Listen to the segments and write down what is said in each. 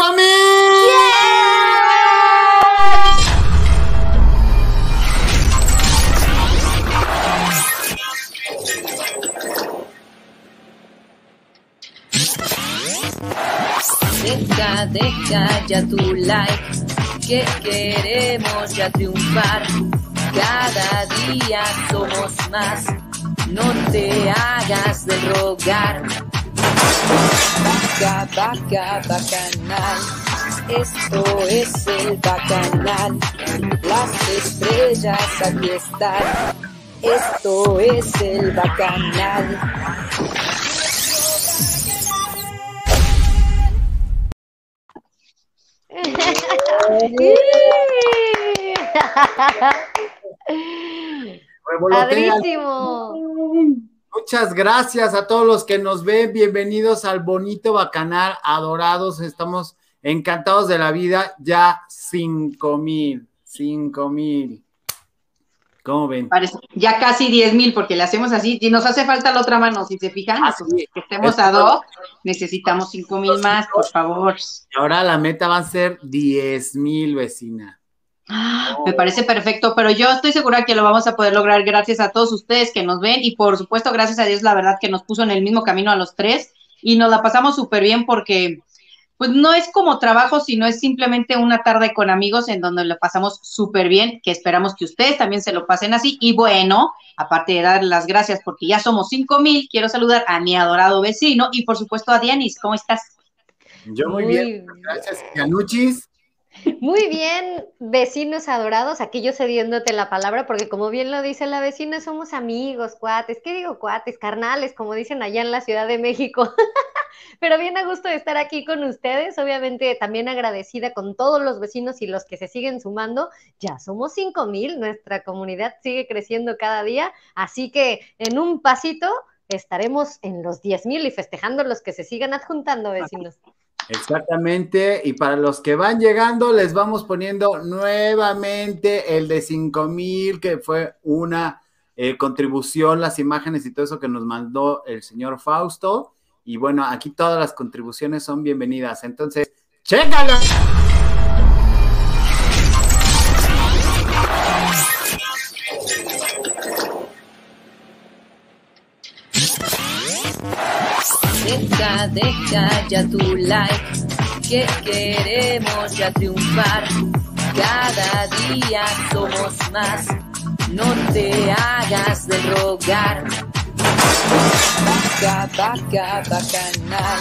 ¡Cinco mil! Deja, deja ya tu like, que queremos ya triunfar. Cada día somos más, no te hagas de rogar. Vaca, vaca, bacanal, esto es el bacanal. Las estrellas aquí están, esto es el bacanal. Padrísimo. Muchas gracias a todos los que nos ven. Bienvenidos al bonito bacanal, adorados. Estamos encantados de la vida. Ya cinco mil, cinco mil. ¿Cómo ven? Parece- ya casi 10 mil, porque le hacemos así, y nos hace falta la otra mano, si se fijan, Ah, sí. que estemos a dos, necesitamos 5 mil más, por favor. Y ahora la meta va a ser diez mil, vecina. Ah, Me parece perfecto, pero yo estoy segura que lo vamos a poder lograr gracias a todos ustedes que nos ven y por supuesto gracias a Dios la verdad que nos puso en el mismo camino a los tres y nos la pasamos súper bien porque pues no es como trabajo, sino es simplemente una tarde con amigos en donde lo pasamos súper bien, que esperamos que ustedes también se lo pasen así y bueno, aparte de dar las gracias porque ya somos cinco mil, quiero saludar a mi adorado vecino y por supuesto a Dianis, ¿cómo estás? Yo muy, bien. Gracias, Yanuchis. Muy bien, vecinos adorados, aquí yo cediéndote la palabra, porque como bien lo dice la vecina, somos amigos, cuates, ¿qué digo cuates? Carnales, como dicen allá en la Ciudad de México. Pero bien a gusto de estar aquí con ustedes, obviamente también agradecida con todos los vecinos y los que se siguen sumando. Ya somos cinco mil, nuestra comunidad sigue creciendo cada día, así que en un pasito estaremos en los diez mil y festejando los que se sigan adjuntando, vecinos. Exactamente, y para los que van llegando, les vamos poniendo nuevamente el de 5 mil, que fue una eh, contribución, las imágenes y todo eso que nos mandó el señor Fausto. Y bueno, aquí todas las contribuciones son bienvenidas. Entonces, ¡chécalo! Deja, deja ya tu like, que queremos ya triunfar. Cada día somos más, no te hagas de rogar. Vaca, vaca, bacanal,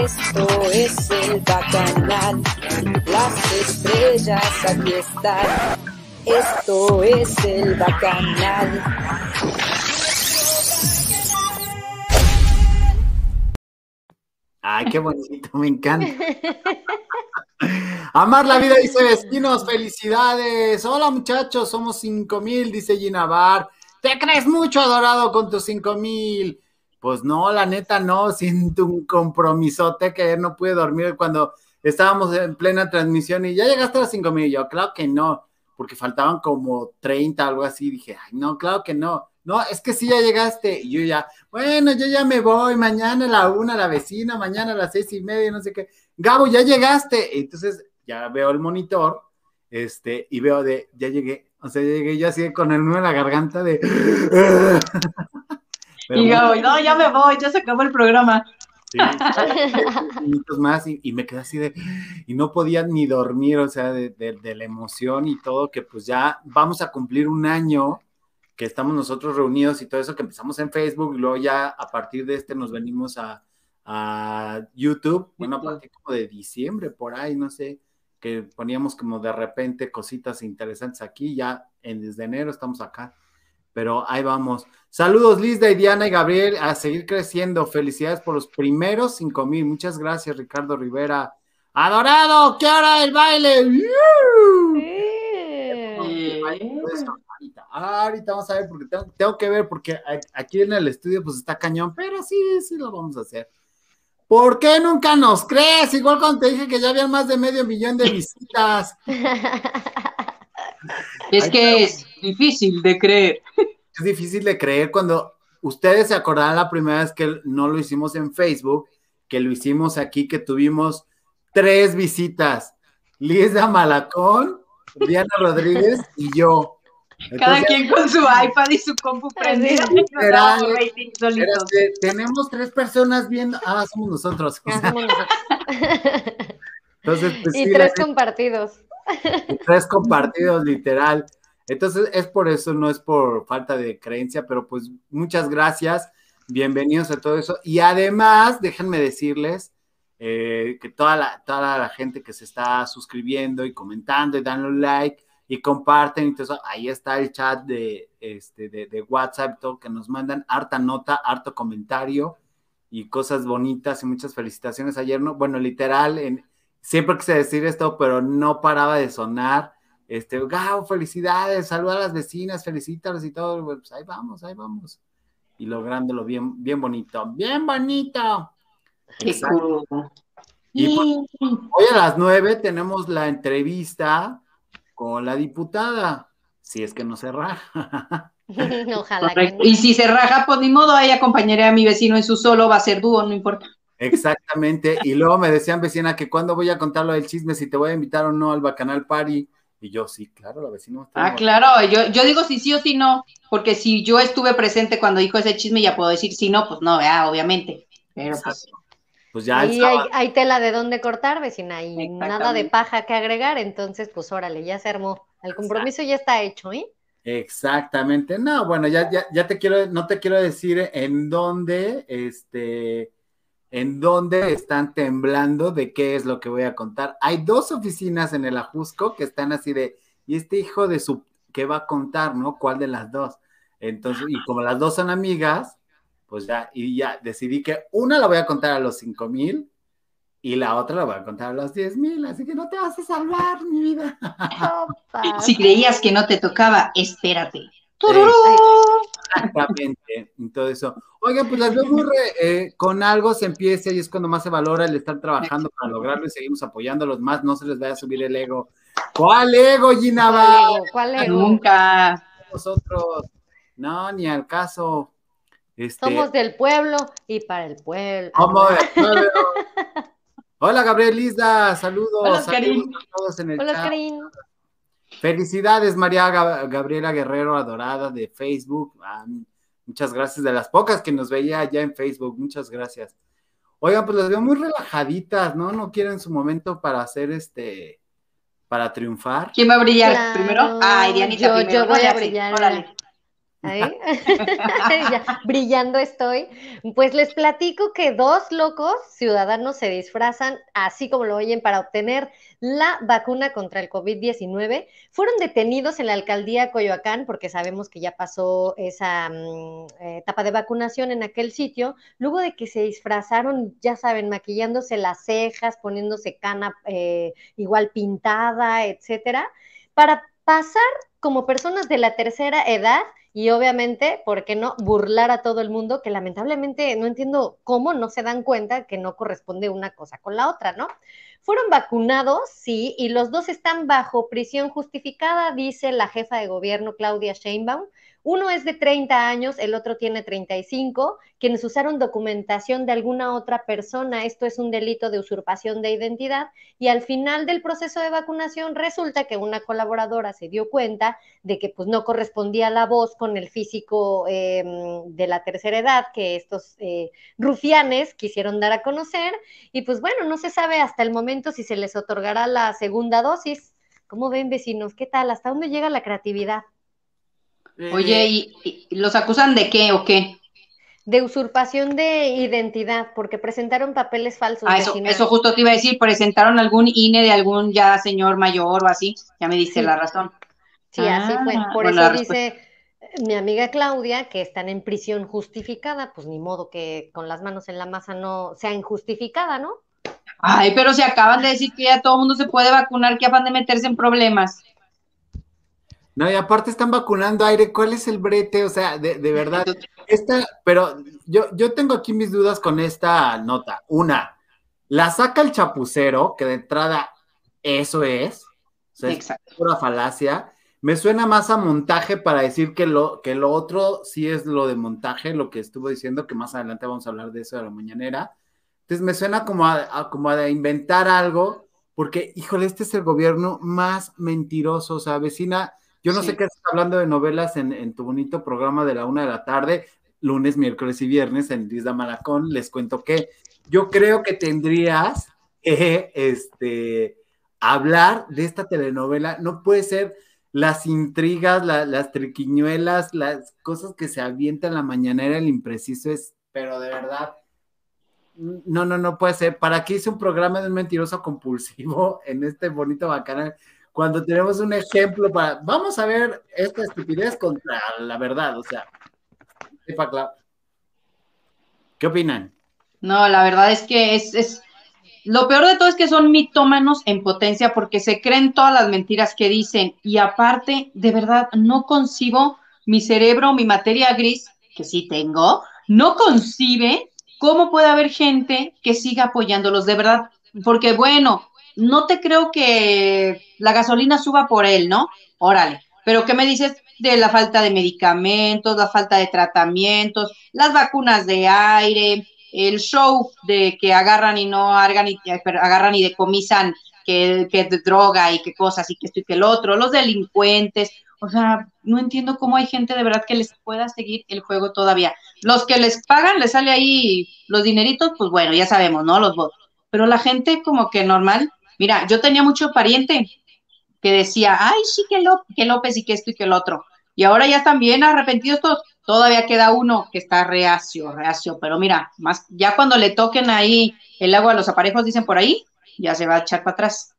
esto es el bacanal. Las estrellas aquí están, esto es el bacanal. Ay, qué bonito, me encanta. Amar la vida, dice vecinos, felicidades. Hola muchachos, somos cinco mil, dice Gina Bar. ¿Te crees mucho adorado con tus cinco mil? Pues no, la neta no, siento un compromisote que ayer no pude dormir cuando estábamos en plena transmisión y ya llegaste a los cinco mil. Yo, claro que no, porque faltaban como 30, algo así. Dije, ay, no, claro que no. No, es que sí ya llegaste. Y yo ya, bueno, yo ya me voy, mañana a la una, la vecina, mañana a las seis y media, no sé qué. Gabo, ya llegaste. Entonces ya veo el monitor, este, y veo de, ya llegué. O sea, ya llegué yo así con el nudo en la garganta de. Pero y yo, no, ya me voy, ya se acabó el programa. sí, más y, y me quedé así de. Y no podía ni dormir, o sea, de, de- de la emoción y todo, que pues ya vamos a cumplir un año que estamos nosotros reunidos y todo eso, que empezamos en Facebook y luego ya a partir de este nos venimos a, a YouTube, bueno, a partir como de diciembre, por ahí, no sé, que poníamos como de repente cositas interesantes aquí, ya en, desde enero estamos acá, pero ahí vamos. Saludos Lizda y Diana y Gabriel, a seguir creciendo, felicidades por los primeros cinco mil, muchas gracias Ricardo Rivera. Adorado, ¿qué hora el baile? Eso, ahorita, ahorita vamos a ver, porque tengo, tengo que ver, porque aquí en el estudio pues está cañón, pero sí, sí lo vamos a hacer. ¿Por qué nunca nos crees? Igual cuando te dije que ya habían más de medio millón de visitas. Es que es difícil de creer. Es difícil de creer cuando ustedes se acordarán la primera vez que no lo hicimos en Facebook, que lo hicimos aquí, que tuvimos tres visitas. Lisa Malacón, Diana Rodríguez y yo. Cada quien con su iPad y su compu prendida. Literal, espérate, tenemos tres personas viendo. Ah, somos nosotros. Ah, somos nosotros. Entonces, pues, y sí, tres la- compartidos. y tres compartidos, literal. Entonces, es por eso, no es por falta de creencia, pero pues muchas gracias. Bienvenidos a todo eso. Y además, déjenme decirles eh, que toda la, toda la gente que se está suscribiendo y comentando y dando like y comparten eso, ahí está el chat de, este, de, de WhatsApp, todo que nos mandan harta nota, harto comentario y cosas bonitas y muchas felicitaciones. Ayer, no, bueno, literal, en, siempre quise decir esto, pero no paraba de sonar. Este, ¡Gau! Felicidades, saluda a las vecinas, felicítalas y todo. Pues ahí vamos, ahí vamos. Y lográndolo bien, bien bonito, bien bonito. Qué Exacto. Y pues, hoy a las nueve tenemos la entrevista con la diputada, si es que no se raja. Ojalá que no. Y si se raja, pues ni modo, ahí acompañaré a mi vecino en su solo, va a ser dúo, no importa. Exactamente. Y luego me decían, vecina, que cuando voy a contar lo del chisme, si te voy a invitar o no al Bacanal Party. Y yo, sí, claro, la vecina. está Ah, muy- claro, yo, yo digo si sí o si no, porque si yo estuve presente cuando dijo ese chisme, ya puedo decir si no, pues no, ¿verdad? obviamente. Pero pues, Exacto. Pues ya el Ahí hay, sábado. hay tela de dónde cortar, vecina, y nada de paja que agregar, entonces pues órale, ya se armó. El compromiso ya está hecho, ¿eh? Exactamente. No, bueno, ya, ya, ya te quiero, no te quiero decir en dónde, este, en dónde están temblando de qué es lo que voy a contar. Hay dos oficinas en el Ajusco que están así de, y este hijo de su, ¿qué va a contar, no? ¿Cuál de las dos? Entonces, y como las dos son amigas, pues ya, y ya decidí que una la voy a contar a los cinco mil y la otra la voy a contar a los diez mil, así que no te vas a salvar, mi vida. Opa. si creías que no te tocaba, espérate. Exactamente, todo eso. Oigan, pues las veo muy re- eh, con algo se empieza y es cuando más se valora el estar trabajando para lograrlo y seguimos apoyándolos más, no se les vaya a subir el ego. ¿Cuál ego, Gina? ¿Cuál ego? ¿Cuál ego? Nunca. Nosotros, no, ni al caso. Este, Somos del pueblo y para el pueblo. ¿cómo de acuerdo? Hola, Gabriel Isda, saludos. Hola, saludos Karin. a todos en el Hola, chat. Karin. Felicidades, María Gab- Gabriela Guerrero Adorada de Facebook. Ah, muchas gracias de las pocas que nos veía allá en Facebook. Muchas gracias. Oigan, pues las veo muy relajaditas, ¿no? No quieren su momento para hacer este, para triunfar. ¿Quién va a brillar Claro, primero? Ay, Dianita yo- primero. yo voy a Ya brillar. órale. Brillando estoy. Pues les platico que dos locos ciudadanos se disfrazan, así como lo oyen, para obtener la vacuna contra el COVID-19. Fueron detenidos en la alcaldía Coyoacán porque sabemos que ya pasó esa mm, eh, etapa de vacunación en aquel sitio, luego de que se disfrazaron, ya saben, maquillándose las cejas, poniéndose cana eh, igual pintada, etcétera, para pasar como personas de la tercera edad y obviamente, ¿por qué no burlar a todo el mundo que lamentablemente no entiendo cómo no se dan cuenta que no corresponde una cosa con la otra, ¿no? Fueron vacunados, sí, y los dos están bajo prisión justificada, dice la jefa de gobierno Claudia Sheinbaum. Uno es de 30 años, el otro tiene 35, quienes usaron documentación de alguna otra persona. Esto es un delito de usurpación de identidad y al final del proceso de vacunación resulta que una colaboradora se dio cuenta de que pues no correspondía la voz con el físico eh, de la tercera edad que estos eh, rufianes quisieron dar a conocer y pues bueno, no se sabe hasta el momento si se les otorgará la segunda dosis. ¿Cómo ven vecinos? ¿Qué tal? ¿Hasta dónde llega la creatividad? Oye, ¿y, y los acusan de qué o qué? De usurpación de identidad, porque presentaron papeles falsos. Ah, eso, justo te iba a decir, presentaron algún INE de algún ya señor mayor o así, ya me diste Sí. la razón. Sí, así fue. Ah, Por bueno, eso dice eh, mi amiga Claudia que están en prisión justificada, pues ni modo que con las manos en la masa no sea injustificada, ¿no? Ay, pero se acaban de decir que ya todo el mundo se puede vacunar, que afán de meterse en problemas. No, y aparte están vacunando aire, ¿cuál es el brete? O sea, de, de verdad, esta, pero yo, yo tengo aquí mis dudas con esta nota. Una, la saca el chapucero, que de entrada eso es, o sea, es Exacto. pura falacia. Me suena más a montaje para decir que lo, que lo otro sí es lo de montaje, lo que estuvo diciendo, que más adelante vamos a hablar de eso de la mañanera. Entonces me suena como a, como a inventar algo, porque, híjole, este es el gobierno más mentiroso, o sea, vecina, yo no sé qué estás hablando de novelas en, tu bonito programa de la una de la tarde, lunes, miércoles y viernes en Lisda Malacón, les cuento que yo creo que tendrías que, este, hablar de esta telenovela, no puede ser las intrigas, las triquiñuelas, las cosas que se avientan la mañanera, el impreciso es, pero de verdad, no, no, no puede ser. ¿Para qué hice un programa de un mentiroso compulsivo en este bonito bacanal? Cuando tenemos un ejemplo para, vamos a ver esta estupidez contra la verdad, o sea, ¿qué opinan? No, la verdad es que es, es, lo peor de todo es que son mitómanos en potencia porque se creen todas las mentiras que dicen y aparte, de verdad, no concibo mi cerebro, mi materia gris, que sí tengo, no concibe cómo puede haber gente que siga apoyándolos, de verdad, porque bueno, no te creo que la gasolina suba por él, ¿no? Órale, pero ¿qué me dices de la falta de medicamentos, la falta de tratamientos, las vacunas de aire, el show de que agarran y no agarran y, agarran y decomisan que, que droga y qué cosas y que esto y que el otro, los delincuentes, o sea, no entiendo cómo hay gente de verdad que les pueda seguir el juego todavía. Los que les pagan, les sale ahí los dineritos, pues bueno, ya sabemos, ¿no? Los votos. Pero la gente como que normal, mira, yo tenía mucho pariente que decía, ay, sí, que, que López y que esto y que el otro. Y ahora ya están bien arrepentidos todos. Todavía queda uno que está reacio, reacio, pero mira, más ya cuando le toquen ahí el agua a los aparejos, dicen por ahí, ya se va a echar para atrás.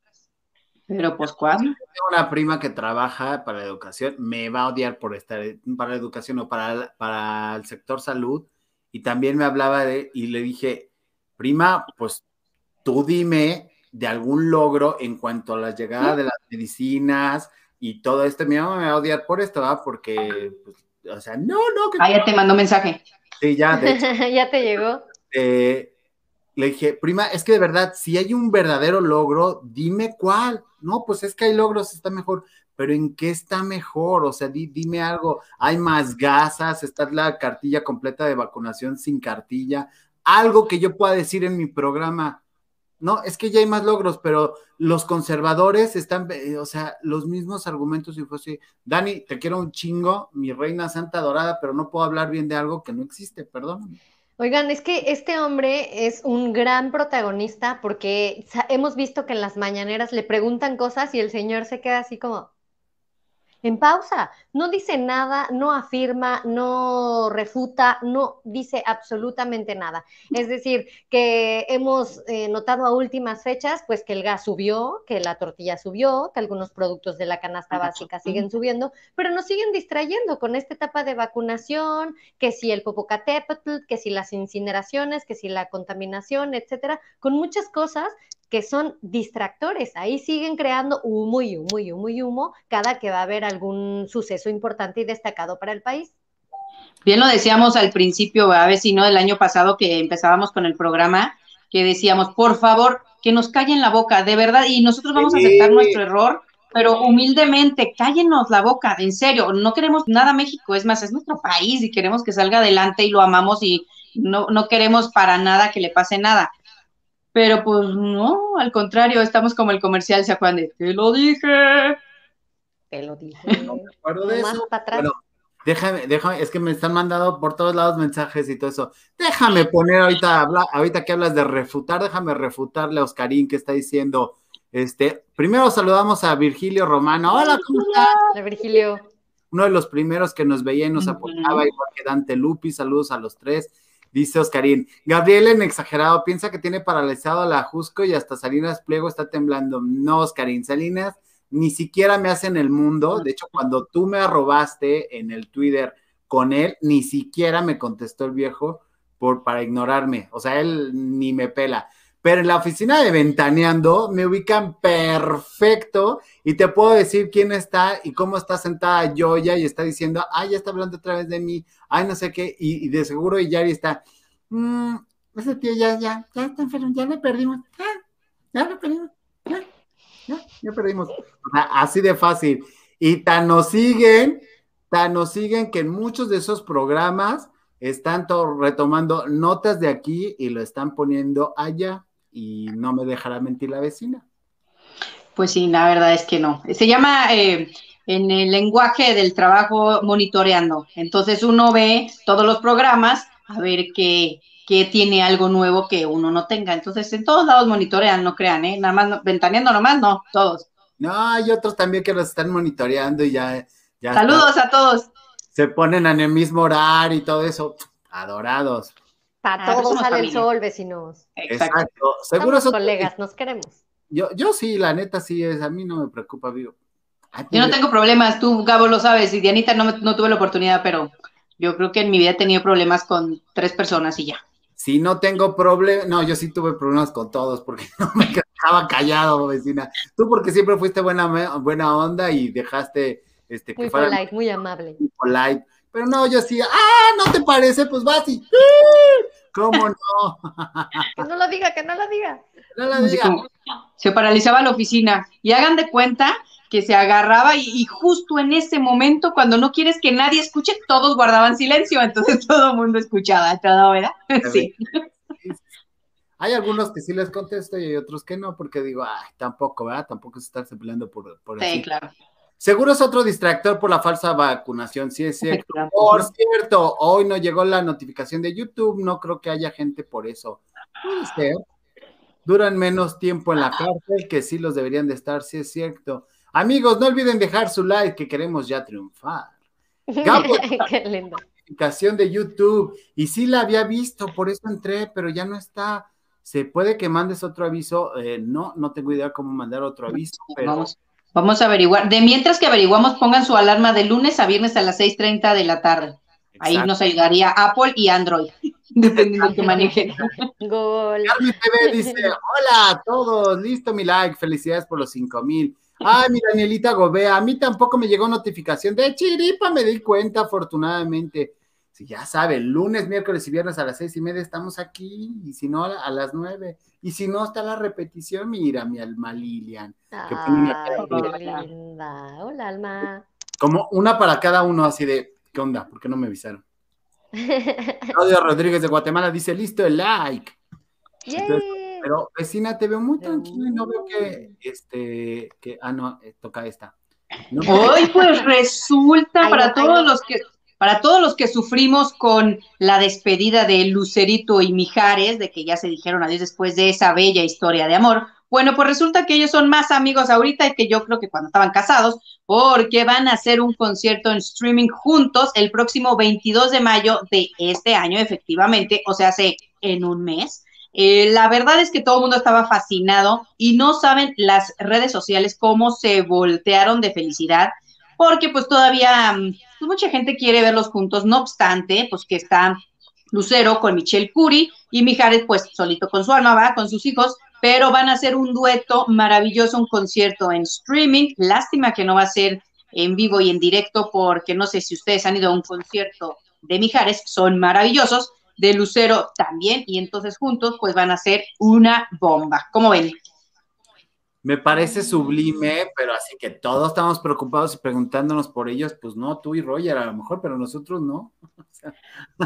Pero pues cuándo. Tengo una prima que trabaja para la educación, me va a odiar por estar para la educación o para, para el sector salud, y también me hablaba de, y le dije, prima, pues tú dime de algún logro en cuanto a la llegada de las medicinas y todo esto. Mi mamá me va a odiar por esto, ¿verdad? Porque pues, o sea, no, no. Que... Ah, ya te mandó mensaje. Sí, ya, de hecho. ya te llegó. Eh, le dije, prima, es que de verdad, si hay un verdadero logro, dime cuál. No, pues es que hay logros, está mejor. Pero ¿en qué está mejor? O sea, dime algo. Hay más gasas, está la cartilla completa de vacunación sin cartilla. Algo que yo pueda decir en mi programa no, es que ya hay más logros, pero los conservadores están, eh, o sea, los mismos argumentos y fue así, Dani, te quiero un chingo, mi reina santa dorada, pero no puedo hablar bien de algo que no existe, perdón. Oigan, es que este hombre es un gran protagonista porque hemos visto que en las mañaneras le preguntan cosas y el señor se queda así como, en pausa. No dice nada, no afirma, no refuta, no dice absolutamente nada. Es decir, que hemos eh, notado a últimas fechas, pues que el gas subió, que la tortilla subió, que algunos productos de la canasta básica siguen subiendo, pero nos siguen distrayendo con esta etapa de vacunación, que si el Popocatépetl, que si las incineraciones, que si la contaminación, etcétera, con muchas cosas que son distractores. Ahí siguen creando humo y humo y humo y humo cada que va a haber algún suceso importante y destacado para el país. Bien lo decíamos al principio, a vecino del año pasado que empezábamos con el programa, que decíamos, por favor, que nos callen la boca, de verdad, y nosotros vamos a aceptar nuestro error, pero humildemente, cállenos la boca, en serio, no queremos nada México, es más, es nuestro país y queremos que salga adelante y lo amamos y no, no queremos para nada que le pase nada pero pues no, al contrario, estamos como el comercial, ¿se acuerdan de? Te lo dije. Te lo dije. No me acuerdo de eso. Para atrás. déjame, déjame, es que me están mandando por todos lados mensajes y todo eso. Déjame poner ahorita, habla, ahorita que hablas de refutar, déjame refutarle a Oscarín que está diciendo, este, primero saludamos a Virgilio Romano. Hola, ¿cómo estás? Hola, Virgilio. Uno de los primeros que nos veía y nos apoyaba, igual que Dante Lupi, saludos a los tres. Dice Oscarín, Gabriel en exagerado piensa que tiene paralizado a la Jusco y hasta Salinas Pliego está temblando. No, Oscarín, Salinas ni siquiera me hace en el mundo. De hecho, cuando tú me arrobaste en el Twitter con él, ni siquiera me contestó el viejo por, para ignorarme. O sea, él ni me pela. Pero en la oficina de Ventaneando me ubican perfecto y te puedo decir quién está y cómo está sentada Joya y está diciendo, ay, ya está hablando otra vez de mí, ay, no sé qué, y, de seguro Yari está, mmm, ese tío ya, ya, ya está enfermo, ya le perdimos, ya, ya le perdimos, ya, ya, ya perdimos. así de fácil. Y tan nos siguen, tan nos siguen que en muchos de esos programas están to- retomando notas de aquí y lo están poniendo allá y no me dejará mentir la vecina. Pues sí, la verdad es que no. Se llama eh, en el lenguaje del trabajo monitoreando. Entonces uno ve todos los programas a ver qué, qué tiene algo nuevo que uno no tenga. Entonces en todos lados monitorean, no crean, ¿eh? Nada más, no- ventaneando nomás, no, todos. No, hay otros también que los están monitoreando y ya, ya Saludos a todos. se ponen en el mismo horario y todo eso. Adorados. Para Ah, todos sale el sol, vecinos. Exacto. Exacto. Seguro son colegas, nos queremos. Yo, yo sí, la neta sí es, a mí no me preocupa. Ay, Yo no tengo problemas, tú, Gabo, lo sabes, y Dianita no, me- no tuve la oportunidad, pero yo creo que en mi vida he tenido problemas con tres personas y ya. Si no tengo problema, no, yo sí tuve problemas con todos porque no me quedaba callado, vecina. Tú porque siempre fuiste buena, buena onda y dejaste este, que Muy fuera polite, muy amable. muy polite. Pero no, yo sí, ah, ¿no te parece? Pues vas y. ¿cómo no? Que no lo diga, que no lo diga. No Así diga. como, se paralizaba la oficina y hagan de cuenta que se agarraba y, y justo en ese momento, cuando no quieres que nadie escuche, todos guardaban silencio, entonces todo el mundo escuchaba todo, ¿verdad? Sí. Hay algunos que sí les contesto y hay otros que no, porque digo, ay, tampoco, ¿verdad? Tampoco es estarse peleando por, por Sí, así. claro. Seguro es otro distractor por la falsa vacunación, sí es cierto. Por cierto, hoy no llegó la notificación de YouTube, no creo que haya gente por eso. Puede ser. Duran menos tiempo en la cárcel que sí los deberían de estar, sí es cierto. Amigos, no olviden dejar su like que queremos ya triunfar. Gabo, Qué lindo. notificación de YouTube y sí la había visto, por eso entré, pero ya no está. Se puede que mandes otro aviso, Eh, no, no tengo idea cómo mandar otro aviso, pero Vamos, vamos a averiguar. De mientras que averiguamos, pongan su alarma de lunes a viernes a las 6:30 de la tarde. Ahí nos ayudaría Apple y Android, dependiendo que manejen. Gol. Carmen TV dice, hola a todos, listo mi like, felicidades por los cinco mil. Ay, mi Danielita Gobea, a mí tampoco me llegó notificación de chiripa, me di cuenta afortunadamente. Si ya saben, lunes, miércoles y viernes a las seis y media estamos aquí, y si no, a a las nueve. Y si no, está la repetición, mira, mi alma Lilian. Que pone una Ay, cara qué linda. Hola, Alma. Como una para cada uno, así de, ¿qué onda? ¿Por qué no me avisaron? Claudio Rodríguez de Guatemala dice, listo el like. Yay. Pero vecina, te veo muy tranquila y no veo que, este, que, ah, no, eh, toca esta. No, Hoy pues resulta Ay, para todos ay, los que para todos los que sufrimos con la despedida de Lucerito y Mijares, de que ya se dijeron adiós después de esa bella historia de amor, bueno, pues resulta que ellos son más amigos ahorita que yo creo que cuando estaban casados, porque van a hacer un concierto en streaming juntos el próximo 22 de mayo de este año, efectivamente, o sea, hace en un mes. Eh, la verdad es que todo el mundo estaba fascinado y no saben las redes sociales cómo se voltearon de felicidad, porque pues todavía mm, pues, mucha gente quiere verlos juntos, no obstante, pues que está Lucero con Michelle Curie y Mijares pues solito con su alma, va, con sus hijos, pero van a hacer un dueto maravilloso, un concierto en streaming, lástima que no va a ser en vivo y en directo, porque no sé si ustedes han ido a un concierto de Mijares, son maravillosos, de Lucero también, y entonces juntos pues van a ser una bomba. ¿Cómo ven? Me parece sublime, pero así que todos estamos preocupados y preguntándonos por ellos, pues no, tú y Roger a lo mejor, pero nosotros no. O sea,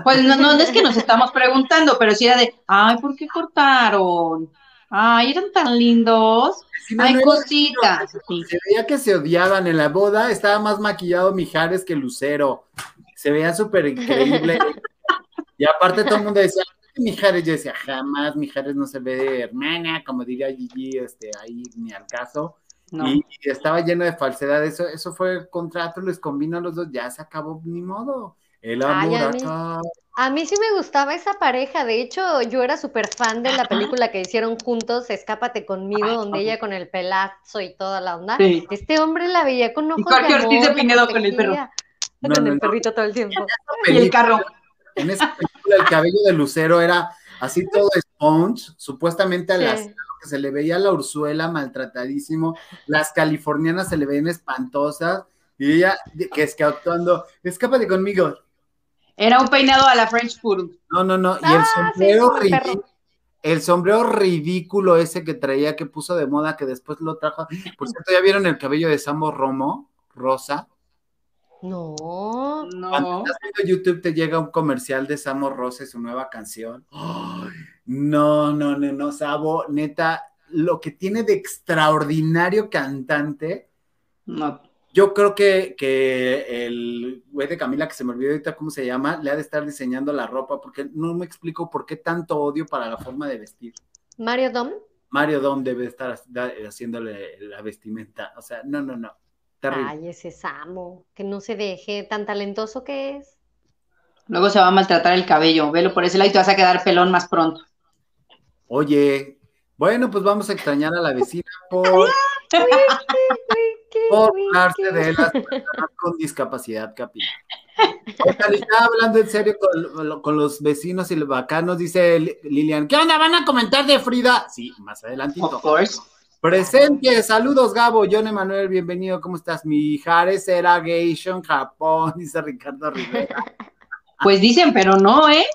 Pues no, no es que nos estamos preguntando, pero sí era de, ay, ¿por qué cortaron? Ay, eran tan lindos. si no, Ay, no era- cositas. Sí. Se veía que se odiaban en la boda, estaba más maquillado Mijares que Lucero. Se veía súper increíble. y aparte todo el mundo decía, Mijares, yo decía, jamás Mijares no se ve de hermana, como diría Gigi, este, ahí ni al caso. No. Y, y estaba lleno de falsedad. Eso, eso fue el contrato, les combinó a los dos, ya se acabó, ni modo. El Ay, amor a mí- acá. A mí sí me gustaba esa pareja. De hecho, yo era súper fan de la película que hicieron juntos, Escápate conmigo, Ay, donde ella con el pelazo y toda la onda. Sí. Este hombre la veía con ojos Jorge de Ortiz de amor, la Pinedo con el perro. protegía. No, con no, el no. perrito todo el tiempo. Y el carro. En esa película el cabello de Lucero era así todo sponge, supuestamente a Sí. las que se le veía la Ursuela maltratadísimo, las californianas se le veían espantosas, y ella que es que actuando, escápate conmigo. Era un peinado a la French Food. No, no, no, y el Ah, sí, sombrero ridículo, el sombrero ridículo ese que traía, que puso de moda, que después lo trajo. Por cierto, ¿ya vieron el cabello de Sambo Romo? Rosa. No. No. Cuando estás viendo YouTube te llega un comercial de Samo Rose, su nueva canción. Ay, no, no, no, no, Sabo, neta, lo que tiene de extraordinario cantante, No. yo creo que, que el güey de Camila, que se me olvidó ahorita cómo se llama, le ha de estar diseñando la ropa, porque no me explico por qué tanto odio para la forma de vestir. Mario Dom. Mario Dom debe estar haciéndole la vestimenta. O sea, no, no, no. Terrible. Ay, ese Samo, que no se deje, tan talentoso que es. Luego se va a maltratar el cabello. Velo por ese lado y te vas a quedar pelón más pronto. Oye, bueno, pues vamos a extrañar a la vecina por, por burlarse de las personas con discapacidad capilar. Estaba hablando en serio con, con los vecinos y los bacanos, dice Li- Lilian. ¿Qué onda? ¿Van a comentar de Frida? Sí, más adelantito. Of course. Presente, saludos Gabo, John Emanuel, bienvenido, ¿cómo estás? Mi Jares era Geishon Japón, dice Ricardo Rivera. Pues dicen, pero no, ¿eh?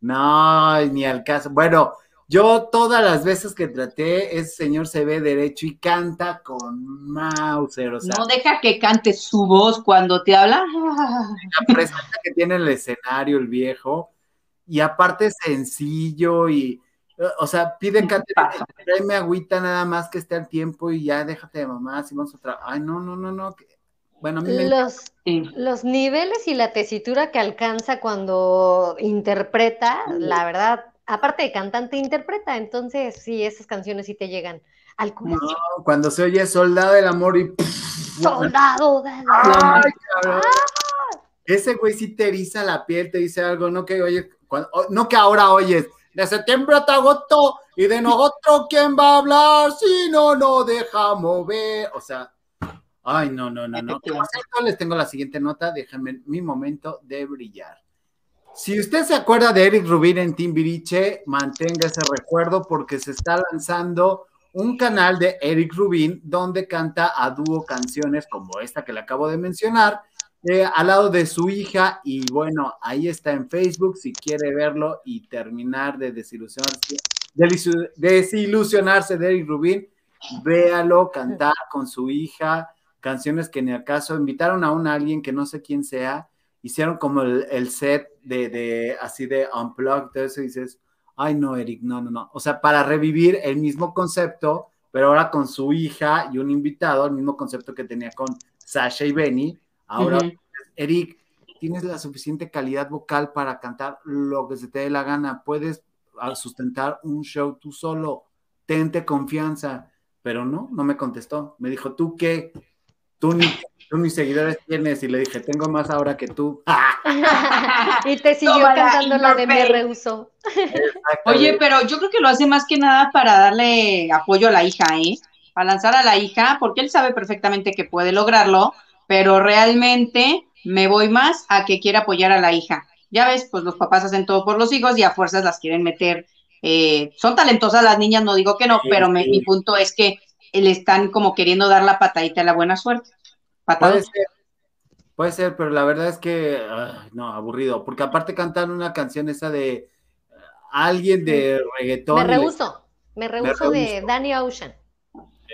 No, ni al caso. Bueno, yo todas las veces que traté, ese señor se ve derecho y canta con Mauser, o sea, No deja que cante su voz cuando te habla. la presencia que tiene en el escenario el viejo, y aparte sencillo y, o sea, pide cante, Paja. tráeme agüita nada más que esté al tiempo y ya déjate de mamá, si vamos a otra. Ay, no, no, no, no. que- Bueno, a mí me Los, Sí. los niveles y la tesitura que alcanza cuando interpreta, la verdad, aparte de cantante, interpreta. Entonces, sí, esas canciones sí te llegan al corazón. No, cuando se oye Soldado del Amor y... Soldado de la- ¡Ay, cabrón! Ese güey sí te eriza la piel, te dice algo, no que oye, cuando- no que ahora oyes, de septiembre hasta agosto, y de nosotros quién va a hablar, si no no deja mover, o sea, ay, no, no, no, no. Les tengo la siguiente nota, déjenme mi momento de brillar. Si usted se acuerda de Eric Rubin en Timbiriche, mantenga ese recuerdo porque se está lanzando un canal de Eric Rubin donde canta a dúo canciones como esta que le acabo de mencionar, al lado de su hija y bueno, ahí está en Facebook si quiere verlo y terminar de desilusionarse, delisu- desilusionarse de Eric Rubin, véalo cantar con su hija, canciones que ni acaso invitaron a un alguien que no sé quién sea, hicieron como el, set de, de así de unplugged, y dices, ay no, Eric, no, no, no. O sea, para revivir el mismo concepto, pero ahora con su hija y un invitado, el mismo concepto que tenía con Sasha y Benny, ahora. Eric, tienes la suficiente calidad vocal para cantar lo que se te dé la gana. Puedes ah, sustentar un show tú solo. Tente confianza. Pero no, no me contestó. Me dijo, ¿tú qué? Tú ni, tú ni seguidores tienes. Y le dije, tengo más ahora que tú. y te siguió Tómala, cantando la de me rehuso. Oye, pero yo creo que lo hace más que nada para darle apoyo a la hija, ¿eh? Para lanzar a la hija, porque él sabe perfectamente que puede lograrlo, pero realmente me voy más a que quiera apoyar a la hija. Ya ves, pues los papás hacen todo por los hijos y a fuerzas las quieren meter. eh, son talentosas las niñas, no digo que no, Sí, pero me- sí. mi punto es que le están como queriendo dar la patadita a la buena suerte. Puede ser, puede ser, pero la verdad es que, no, aburrido, porque aparte cantan una canción esa de eh, alguien de reggaetón. Me rehuso. Me rehuso de. Danny Ocean.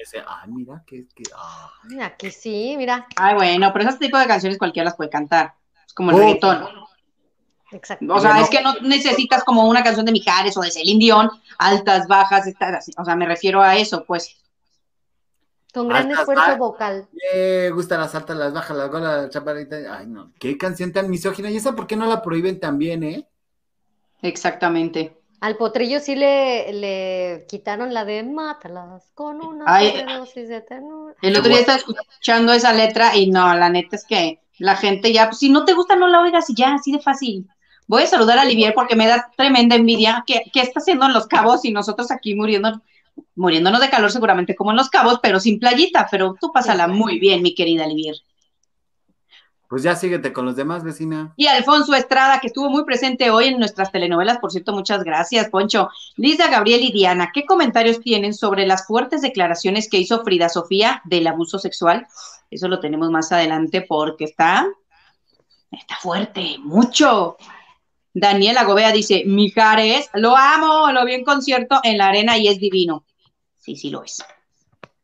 Ese, ay, mira, que, que, ah. Ay, Aquí sí, mira. Ay, bueno, pero ese tipo de canciones cualquiera las puede cantar. Es como el Oh. reggaetón. Exacto. O sea, es que no necesitas como una canción de Mijares o de Celine Dion, altas, bajas, estas, así. o sea, me refiero a eso, pues. Con gran Altas, esfuerzo vocal. Me gustan las altas, las bajas, las golas, las chaparritas. Ay, no, qué canción tan misógina. ¿Y esa por qué no la prohíben también, eh? Exactamente. Al potrillo sí le, le quitaron la de mátalas con una Ay. sobredosis de ternura. El otro día estaba escuchando esa letra y no, la neta es que la gente ya, pues, si no te gusta, no la oigas y ya, así de fácil. Voy a saludar a Olivier porque me da tremenda envidia. ¿Qué, qué está haciendo en Los Cabos y nosotros aquí muriendo, muriéndonos de calor seguramente como en Los Cabos, pero sin playita? Pero tú pásala muy bien, mi querida Olivier. Pues ya síguete con los demás, vecina. Y Alfonso Estrada, que estuvo muy presente hoy en nuestras telenovelas, por cierto, muchas gracias, Poncho. Lisa, Gabriel y Diana, ¿qué comentarios tienen sobre las fuertes declaraciones que hizo Frida Sofía del abuso sexual? Eso lo tenemos más adelante porque está, está fuerte, mucho. Daniela Gobea dice, Mijares, lo amo, lo vi en concierto en la arena y es divino. Sí, sí lo es.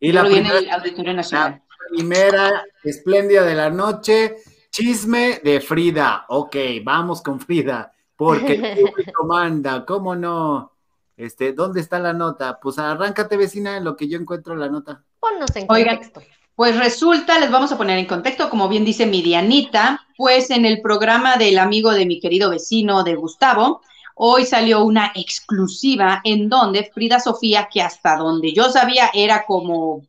Y la primera, el Auditorio Nacional. primera espléndida de la noche, Chisme de Frida. Ok, vamos con Frida. Porque el público manda, ¿cómo no? Este, ¿dónde está la nota? Pues arráncate, vecina, en lo que yo encuentro la nota. Ponnos en Oigan, contexto. Pues resulta, les vamos a poner en contexto, como bien dice mi Dianita, pues en el programa del amigo de mi querido vecino de Gustavo, hoy salió una exclusiva en donde Frida Sofía, que hasta donde yo sabía era como,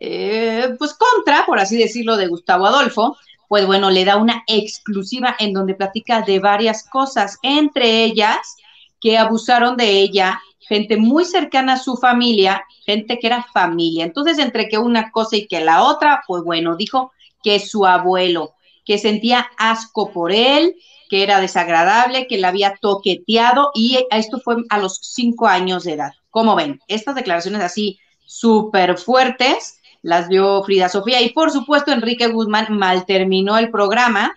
eh, pues contra, por así decirlo, de Gustavo Adolfo, pues bueno, le da una exclusiva en donde platica de varias cosas, entre ellas que abusaron de ella gente muy cercana a su familia, gente que era familia. Entonces, entre que una cosa y que la otra, pues bueno, dijo que su abuelo, que sentía asco por él, que era desagradable, que la había toqueteado y esto fue a los cinco años de edad. ¿Cómo ven? Estas declaraciones así súper fuertes las dio Frida Sofía. Y por supuesto Enrique Guzmán mal terminó el programa,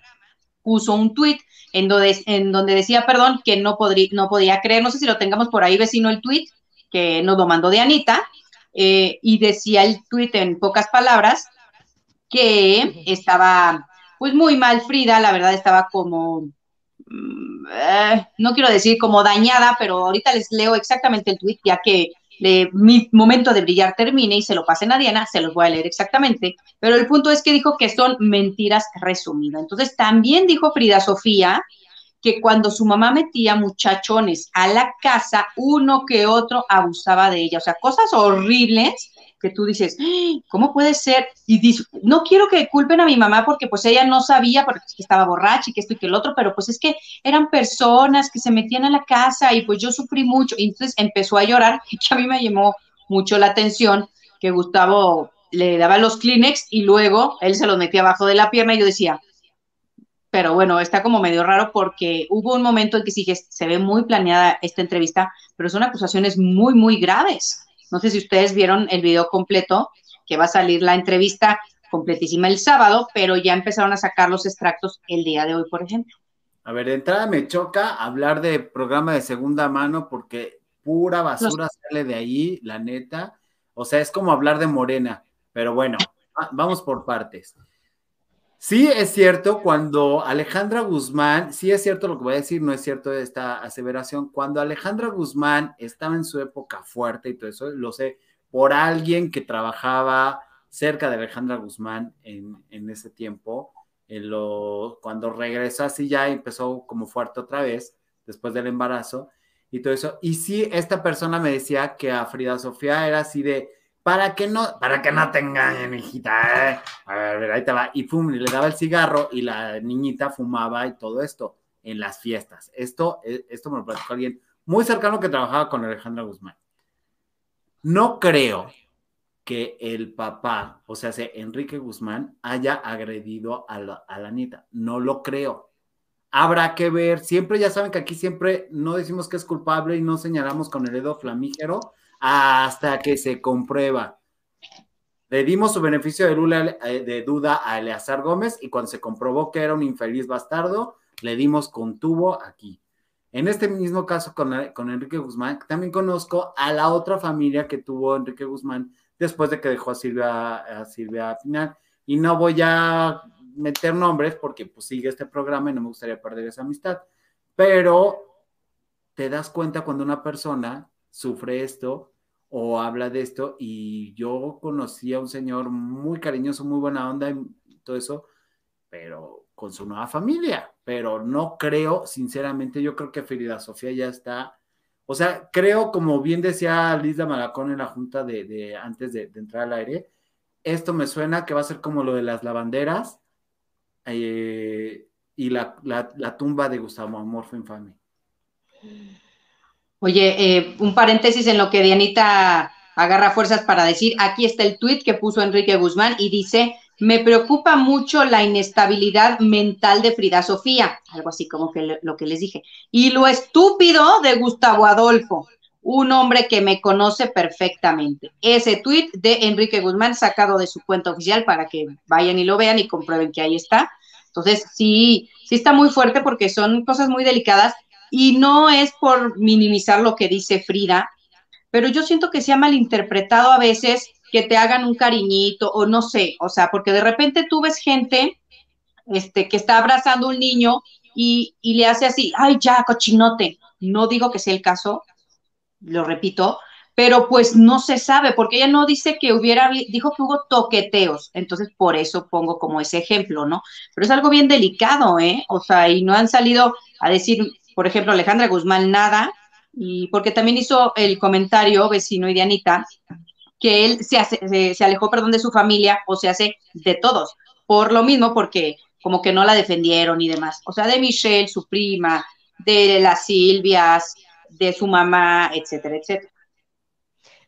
puso un tuit en donde, en donde decía, perdón, que no, podría, no podía creer, no sé si lo tengamos por ahí vecino el tuit, que nos lo mandó de Anita, eh, y decía el tuit en pocas palabras que estaba pues muy mal Frida, la verdad estaba como, mm, eh, no quiero decir como dañada, pero ahorita les leo exactamente el tuit, ya que mi momento de brillar termine y se lo pasen a Diana, se los voy a leer exactamente, pero el punto es que dijo que son mentiras resumidas. Entonces también dijo Frida Sofía que cuando su mamá metía muchachones a la casa, uno que otro abusaba de ella, o sea, cosas horribles que tú dices, "Ay, ¿cómo puede ser? Y dice, no quiero que culpen a mi mamá porque pues ella no sabía, porque es que estaba borracha y que esto y que el otro, pero pues es que eran personas que se metían a la casa y pues yo sufrí mucho. Y entonces empezó a llorar y que a mí me llamó mucho la atención que Gustavo le daba los Kleenex y luego él se los metía abajo de la pierna y yo decía, pero bueno, está como medio raro porque hubo un momento en que sí que se ve muy planeada esta entrevista, pero son acusaciones muy, muy graves. No sé si ustedes vieron el video completo, que va a salir la entrevista completísima el sábado, pero ya empezaron a sacar los extractos el día de hoy, por ejemplo. A ver, de entrada me choca hablar de programa de segunda mano porque pura basura sale de ahí, la neta. O sea, es como hablar de Morena, pero bueno, va- vamos por partes. Sí es cierto cuando Alejandra Guzmán, sí es cierto lo que voy a decir, no es cierto esta aseveración, cuando Alejandra Guzmán estaba en su época fuerte y todo eso, lo sé por alguien que trabajaba cerca de Alejandra Guzmán en, en ese tiempo, en lo, cuando regresó así ya empezó como fuerte otra vez, después del embarazo y todo eso. Y sí, esta persona me decía que a Frida Sofía era así de, para que no, para que no te engañen, hijita, ¿eh? a ver. Y le daba el cigarro y la niñita fumaba y todo esto en las fiestas. Esto, eh, esto me lo platicó alguien muy cercano que trabajaba con Alejandra Guzmán. No creo que el papá, o sea, se- Enrique Guzmán, haya agredido a la, a la nieta. No lo creo. Habrá que ver. Siempre, ya saben que aquí siempre no decimos que es culpable y no señalamos con el dedo flamígero hasta que se comprueba. Le dimos su beneficio de, lula- eh, de duda a Eleazar Gómez y cuando se comprobó que era un infeliz bastardo, le dimos con tubo aquí. En este mismo caso con, Enrique Guzmán, también conozco a la otra familia que tuvo Enrique Guzmán después de que dejó a Silvia, a Pinal. Y no voy a meter nombres porque pues sigue este programa y no me gustaría perder esa amistad. Pero te das cuenta cuando una persona sufre esto o habla de esto y yo conocí a un señor muy cariñoso, muy buena onda y todo eso, pero con su nueva familia, pero no creo, sinceramente, yo creo que Frida Sofía ya está, o sea, creo, como bien decía Lisa Malacón en la junta de, antes de, entrar al aire, esto me suena que va a ser como lo de las lavanderas eh, y la, la, la, tumba de Gustavo Amorfo Infame. Oye, eh, un paréntesis en lo que Dianita agarra fuerzas para decir, aquí está el tuit que puso Enrique Guzmán y dice, me preocupa mucho la inestabilidad mental de Frida Sofía, algo así como que lo que les dije, y lo estúpido de Gustavo Adolfo, un hombre que me conoce perfectamente. Ese tuit de Enrique Guzmán sacado de su cuenta oficial para que vayan y lo vean y comprueben que ahí está. Entonces, sí, sí está muy fuerte porque son cosas muy delicadas y no es por minimizar lo que dice Frida, pero yo siento que se ha malinterpretado a veces que te hagan un cariñito o no sé, o sea, porque de repente tú ves gente este, que está abrazando un niño y, y le hace así, ay, ya, cochinote. No digo que sea el caso, lo repito, pero pues no se sabe, porque ella no dice que hubiera, dijo que hubo toqueteos, entonces por eso pongo como ese ejemplo, ¿no? Pero es algo bien delicado, ¿eh? O sea, y no han salido a decir, por ejemplo, Alejandra Guzmán nada, y porque también hizo el comentario vecino y de Anita, que él se, hace, se, alejó, perdón, de su familia o se hace de todos, por lo mismo, porque como que no la defendieron y demás. O sea, de Michelle, su prima, de las Silvias, de su mamá, etcétera, etcétera.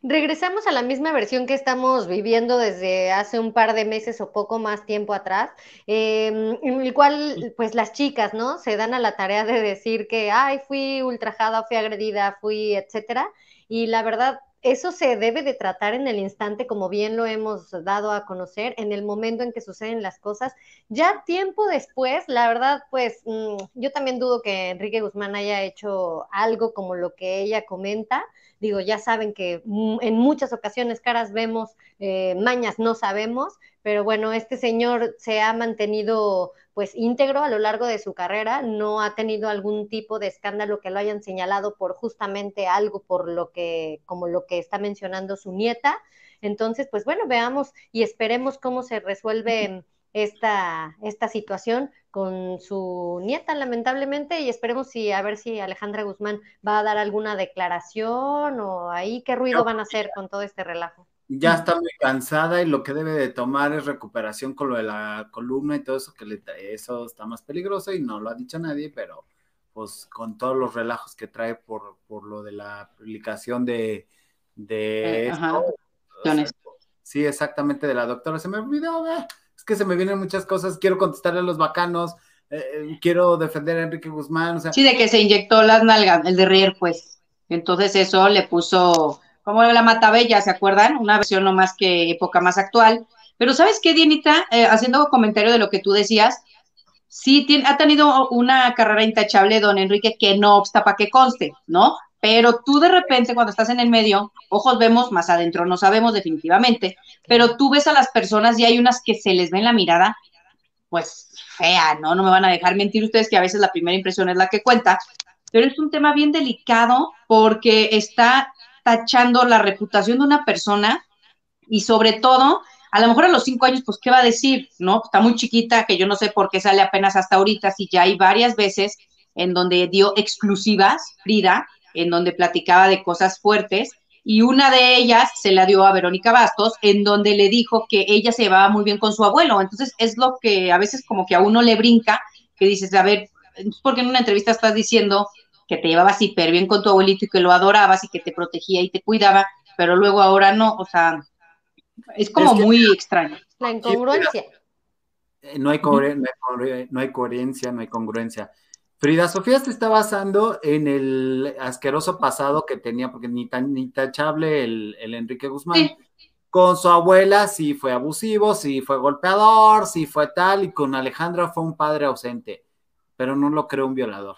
Regresamos a la misma versión que estamos viviendo desde hace un par de meses o poco más tiempo atrás, em, en el cual pues las chicas, ¿no? Se dan a la tarea de decir que, ay, fui ultrajada, fui agredida, fui, etcétera. Y la verdad, eso se debe de tratar en el instante, como bien lo hemos dado a conocer, en el momento en que suceden las cosas. Ya tiempo después, la verdad, pues mm, yo también dudo que Enrique Guzmán haya hecho algo como lo que ella comenta. Digo, ya saben que mm, en muchas ocasiones caras vemos, eh, mañas no sabemos, pero bueno, este señor se ha mantenido pues íntegro a lo largo de su carrera, no ha tenido algún tipo de escándalo que lo hayan señalado por justamente algo por lo que, como lo que está mencionando su nieta. Entonces, pues bueno, veamos y esperemos cómo se resuelve esta, esta situación con su nieta, lamentablemente, y esperemos si a ver si Alejandra Guzmán va a dar alguna declaración o ahí qué ruido van a hacer con todo este relajo ya está muy cansada y lo que debe de tomar es recuperación con lo de la columna y todo eso, que le, eso está más peligroso y no lo ha dicho nadie, pero pues con todos los relajos que trae por, por lo de la publicación de, de eh, sí, exactamente de la doctora, se me olvidó, es que se me vienen muchas cosas, quiero contestarle a los bacanos, eh, eh, quiero defender a Enrique Guzmán, o sea. Sí, de que se inyectó las nalgas, el de reír, pues, entonces eso le puso como la Matabella, ¿se acuerdan? Una versión no más que época más actual. Pero ¿sabes qué, Dienita? Eh, haciendo comentario de lo que tú decías, sí ha tenido una carrera intachable, don Enrique, que no obsta para que conste, ¿no? Pero tú de repente cuando estás en el medio, ojos vemos, más adentro no sabemos definitivamente, pero tú ves a las personas y hay unas que se les ve en la mirada, pues fea, ¿no? No me van a dejar mentir ustedes que a veces la primera impresión es la que cuenta, pero es un tema bien delicado porque está tachando la reputación de una persona y sobre todo, a lo mejor a los cinco años, pues, ¿qué va a decir? ¿No? Está muy chiquita, que yo no sé por qué sale apenas hasta ahorita, si ya hay varias veces en donde dio exclusivas, Frida, en donde platicaba de cosas fuertes, y una de ellas se la dio a Verónica Bastos, en donde le dijo que ella se llevaba muy bien con su abuelo. Entonces, es lo que a veces como que a uno le brinca, que dices, a ver, porque en una entrevista estás diciendo que te llevabas hiper bien con tu abuelito y que lo adorabas y que te protegía y te cuidaba, pero luego ahora no, o sea, es como muy extraño. La incongruencia. no, hay no hay coherencia, no hay congruencia. Frida Sofía se está basando en el asqueroso pasado que tenía, porque ni tan ni tachable el, el Enrique Guzmán. Con su abuela sí fue abusivo, sí fue golpeador, sí fue tal, y con Alejandra fue un padre ausente, pero no lo creo un violador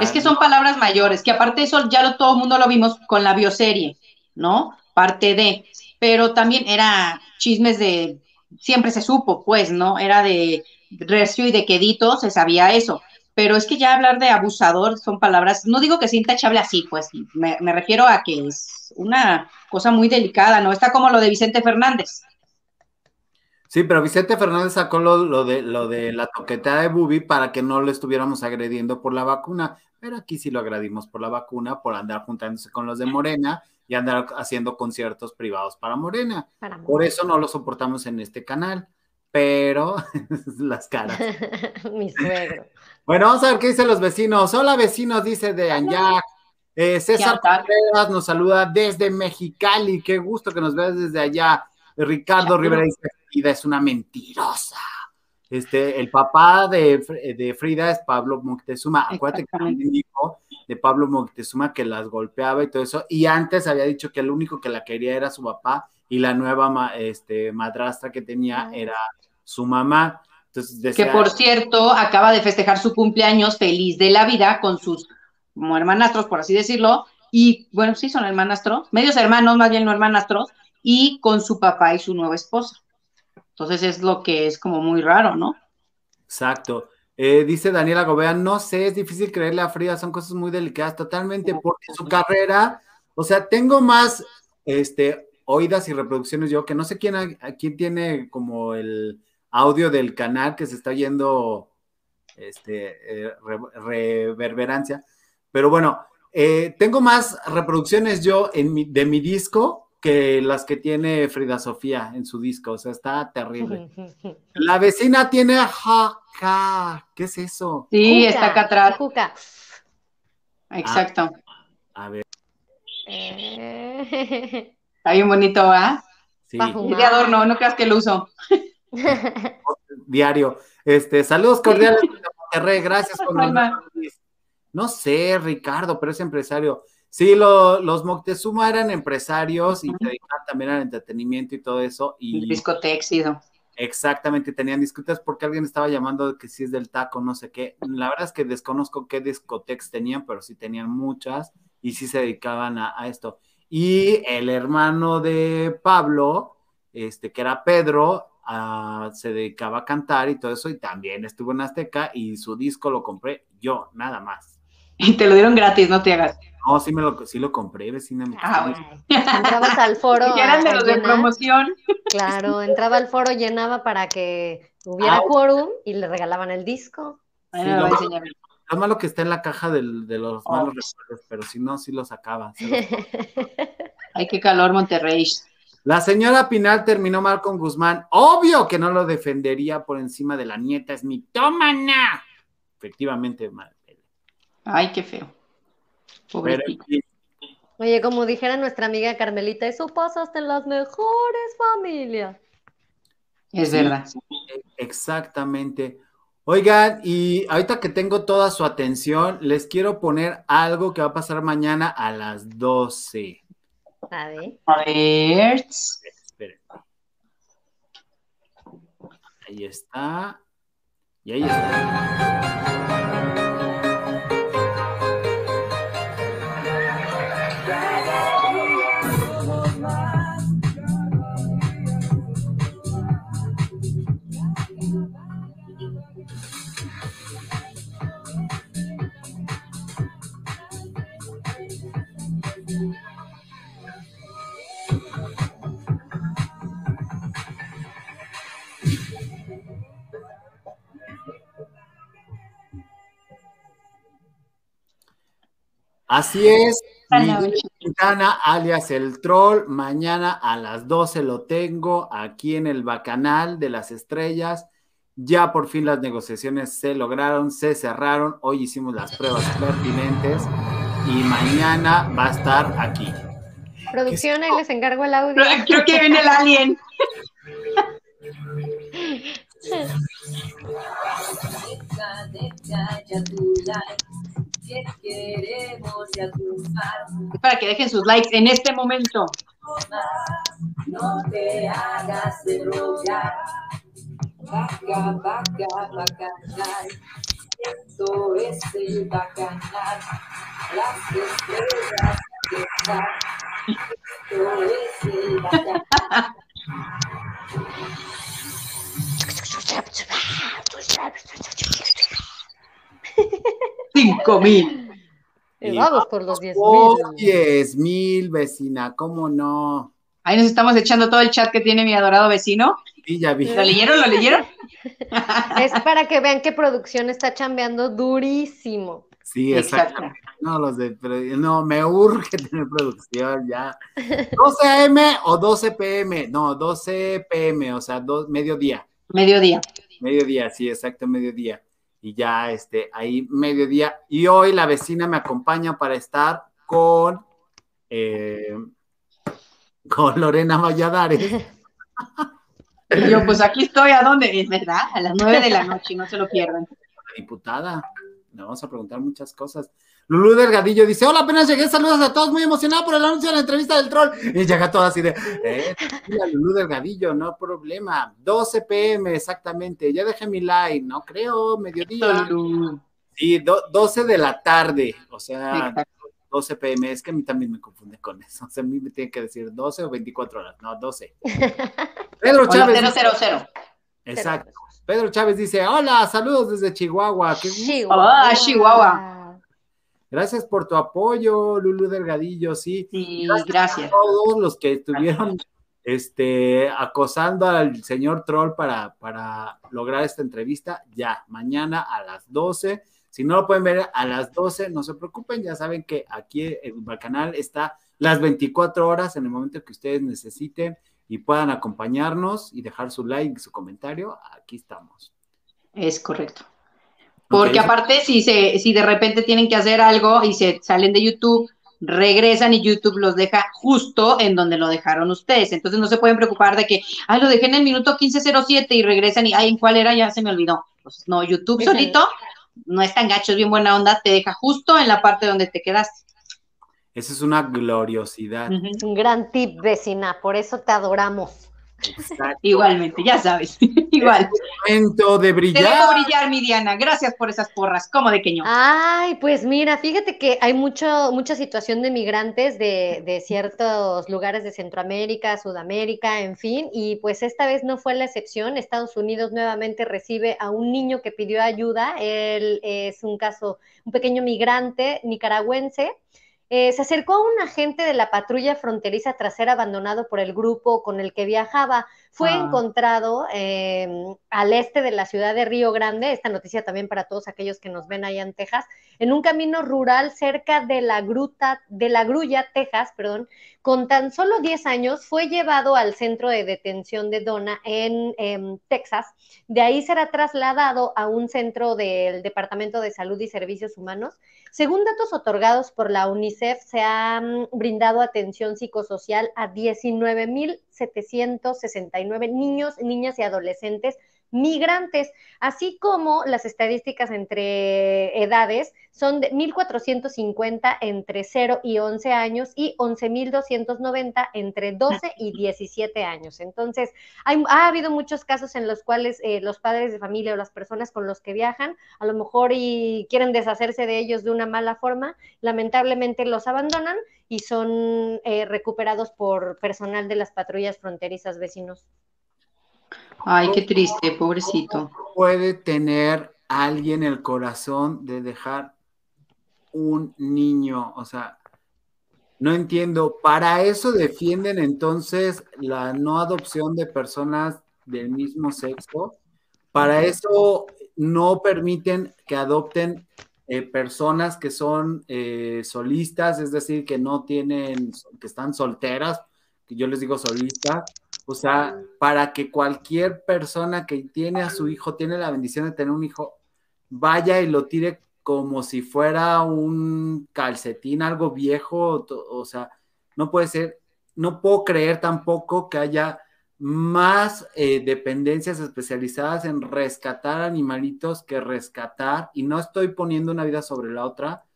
es que son palabras mayores, que aparte de eso ya lo, todo el mundo lo vimos con la bioserie, ¿no? Parte de, pero también era chismes de, siempre se supo, pues, ¿no? Era de recio y de quedito, se sabía eso. Pero es que ya hablar de abusador son palabras, no digo que sea intachable así, pues, me, me refiero a que es una cosa muy delicada, ¿no? Está como lo de Vicente Fernández, Sí, pero Vicente Fernández sacó lo, de, lo de la toqueta de Bubi para que no lo estuviéramos agrediendo por la vacuna, pero aquí sí lo agredimos por la vacuna, por andar juntándose con los de Morena y andar haciendo conciertos privados para Morena. por eso no lo soportamos en este canal, pero las caras. Mi suegro. Bueno, vamos a ver qué dicen los vecinos. Hola vecinos, dice de Anyac. Eh, César Contreras nos saluda desde Mexicali. Qué gusto que nos veas desde allá. Ricardo Rivera dice, Frida es una mentirosa. Este, el papá de, Frida es Pablo Moctezuma. Acuérdate que dijo de Pablo Moctezuma que las golpeaba y todo eso. Y antes había dicho que el único que la quería era su papá y la nueva este, madrastra que tenía era su mamá. Entonces, Que por cierto, acaba de festejar su cumpleaños feliz de la vida con sus como hermanastros, por así decirlo. Y bueno, sí, son hermanastros, medios hermanos, más bien no hermanastros, y con su papá y su nueva esposa. Entonces es lo que es como muy raro, ¿no? Exacto. Eh, dice Daniela Gobea, no sé, es difícil creerle a Frida, son cosas muy delicadas, totalmente, porque su carrera, o sea, tengo más este, oídas y reproducciones yo, que no sé quién, aquí tiene como el audio del canal que se está yendo este, eh, reverberancia, pero bueno, eh, tengo más reproducciones yo en de mi disco que las que tiene Frida Sofía en su disco, o sea, está terrible. La vecina tiene ja, ja, ¿qué es eso? Sí, está acá atrás. Juca. Exacto. Ah, a ver. Eh... Está bien bonito, ¿ah? Sí. de adorno, no creas que lo uso. Diario. Este, saludos cordiales de Monterrey, gracias por No sé, Ricardo, pero es empresario. Sí, los Moctezuma eran empresarios y también al entretenimiento y todo eso. Y discotex, Exactamente, tenían discotex porque alguien estaba llamando que si es del taco, no sé qué. La verdad es que desconozco qué discotex tenían, pero sí tenían muchas y sí se dedicaban a, esto. Y el hermano de Pablo, este, que era Pedro, ah, se dedicaba a cantar y todo eso, y también estuvo en Azteca y su disco lo compré yo, nada más. Y te lo dieron gratis, no te hagas. No, sí, me lo, sí lo compré, vecina. Ah, Entrabas al foro. Y eran de los de promoción. Claro, entraba al foro, llenaba para que hubiera ah, quórum y le regalaban el disco. Sí, lo, malo, que está en la caja del, de los oh. malos recuerdos, pero si no, sí lo sacaba. Ay, qué calor, Monterrey. La señora Pinal terminó mal con Guzmán. Obvio que no lo defendería por encima de la nieta, es mi tómana. Efectivamente, mal. Ay, qué feo. Oye, como dijera nuestra amiga Carmelita, eso pasa hasta en las mejores familias. Es verdad. Exactamente. Oigan, y ahorita que tengo toda su atención, les quiero poner algo que va a pasar mañana a las 12. A ver. A ver. Ahí está. Y ahí está. Así es, Miguel Quintana, alias el troll, mañana a las 12 lo tengo aquí en el Bacanal de las Estrellas. Ya por fin las negociaciones se lograron, se cerraron, hoy hicimos las pruebas pertinentes y mañana va a estar aquí. Producción, ahí les encargo el audio. Creo que viene el alien. Para que dejen sus likes en este momento. No te hagas de rogar. Vaca, vaca, bacanal. Esto es el bacanal. Las estrellas están. Esto es el bacanal. Cinco mil. vamos por los diez mil. Diez mil, vecina, ¿cómo no? Ahí nos estamos echando todo el chat que tiene mi adorado vecino. Sí, ya vi. ¿Lo leyeron? ¿Lo leyeron? es para que vean que producción está chambeando durísimo. Sí, exacto. No, los de, no, me urge tener producción ya. 12 AM o 12 PM, no, 12 PM, o sea, dos, mediodía. Mediodía. Mediodía, sí, exacto, mediodía. Y ya, este, ahí mediodía. Y hoy la vecina me acompaña para estar con, eh, con Lorena Valladares. Yo, pues aquí estoy, ¿a dónde? Es verdad, a las nueve de la noche, no se lo pierdan. diputada, le vamos a preguntar muchas cosas. Lulú Delgadillo dice, hola, apenas llegué, saludos a todos, muy emocionado por el anuncio de la entrevista del troll. Y llega todo así de, eh, Lulú Delgadillo, no problema. 12 pm, exactamente. Ya dejé mi like, no creo, mediodía. Sí, 12 de la tarde, o sea, 12 pm, es que a mí también me confunde con eso. O sea, a mí me tiene que decir 12 o 24 horas, no, 12. Pedro Chávez. 000. Exacto. Pedro Chávez dice, hola, saludos desde Chihuahua. Chihuahua. Chihuahua. Gracias por tu apoyo, Lulu Delgadillo, sí. Sí, gracias. A todos los que estuvieron este, acosando al señor Troll para, para lograr esta entrevista, ya, mañana a las 12. Si no lo pueden ver a las 12, no se preocupen, ya saben que aquí en el canal está las 24 horas en el momento que ustedes necesiten y puedan acompañarnos y dejar su like, su comentario, aquí estamos. Es correcto. Porque aparte, si, se, si de repente tienen que hacer algo y se salen de YouTube, regresan y YouTube los deja justo en donde lo dejaron ustedes. Entonces no se pueden preocupar de que, ay, lo dejé en el minuto 15.07 y regresan y, ay, ¿en cuál era? Ya se me olvidó. Pues no, YouTube solito no es tan gacho, es bien buena onda, te deja justo en la parte donde te quedaste. Esa es una gloriosidad. Un gran tip, vecina, por eso te adoramos. Igualmente, ya sabes, igual. momento de brillar. Te dejo brillar, mi Diana. Gracias por esas porras. ¿Cómo de queño? Ay, pues mira, fíjate que hay mucho, mucha situación de migrantes de, de, ciertos lugares de Centroamérica, Sudamérica, en fin, y pues esta vez no fue la excepción. Estados Unidos nuevamente recibe a un niño que pidió ayuda. Él es un caso, un pequeño migrante nicaragüense eh, se acercó a un agente de la patrulla fronteriza tras ser abandonado por el grupo con el que viajaba. Fue ah. encontrado em, al este de la ciudad de Río Grande, esta noticia también para todos aquellos que nos ven allá en Texas, en un camino rural cerca de la gruta, de la Grulla, Texas, perdón, con tan solo 10 años fue llevado al centro de detención de Donna en em, Texas. De ahí será trasladado a un centro del Departamento de Salud y Servicios Humanos según datos otorgados por la UNICEF, se ha mm, brindado atención psicosocial a 19.769 niños, niñas y adolescentes migrantes, así como las estadísticas entre edades son de 1.450 entre 0 y 11 años y 11.290 entre 12 y 17 años. Entonces, ha habido muchos casos en los cuales eh, los padres de familia o las personas con los que viajan, a lo mejor y quieren deshacerse de ellos de una mala forma, lamentablemente los abandonan y son eh, recuperados por personal de las patrullas fronterizas vecinos. Ay, qué triste, pobrecito. Puede tener alguien el corazón de dejar un niño, o sea, no entiendo. Para eso defienden entonces la no adopción de personas del mismo sexo. Para eso no permiten que adopten eh, personas que son eh, solistas, es decir, que no tienen, que están solteras, que yo les digo solistas, o sea, para que cualquier persona que tiene a su hijo, tiene la bendición de tener un hijo, vaya y lo tire como si fuera un calcetín, algo viejo, o sea, no puede ser, no puedo creer tampoco que haya más eh, dependencias especializadas en rescatar animalitos que rescatar, y no estoy poniendo una vida sobre la otra,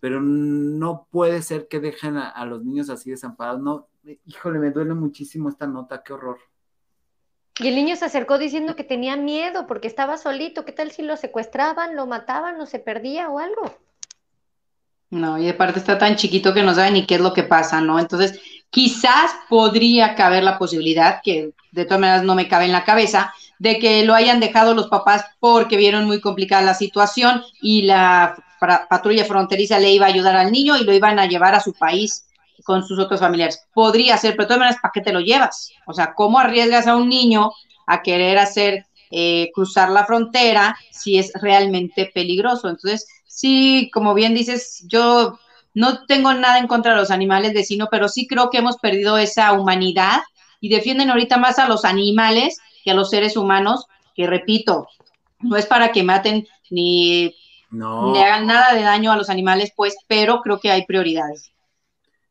pero no puede ser que dejen a, a los niños así desamparados, no, híjole, me duele muchísimo esta nota, qué horror. Y el niño se acercó diciendo que tenía miedo porque estaba solito. ¿Qué tal si lo secuestraban, lo mataban o se perdía o algo? No, y de parte está tan chiquito que no sabe ni qué es lo que pasa, ¿no? Entonces, quizás podría caber la posibilidad, que de todas maneras no me cabe en la cabeza, de que lo hayan dejado los papás porque vieron muy complicada la situación y la patrulla fronteriza le iba a ayudar al niño y lo iban a llevar a su país con sus otros familiares. Podría ser, pero de todas maneras, ¿para qué te lo llevas? O sea, ¿cómo arriesgas a un niño a querer hacer eh, cruzar la frontera si es realmente peligroso? Entonces, sí, como bien dices, yo no tengo nada en contra de los animales vecinos, pero sí creo que hemos perdido esa humanidad y defienden ahorita más a los animales que a los seres humanos, que repito, no es para que maten ni, ni hagan nada de daño a los animales, pues, pero creo que hay prioridades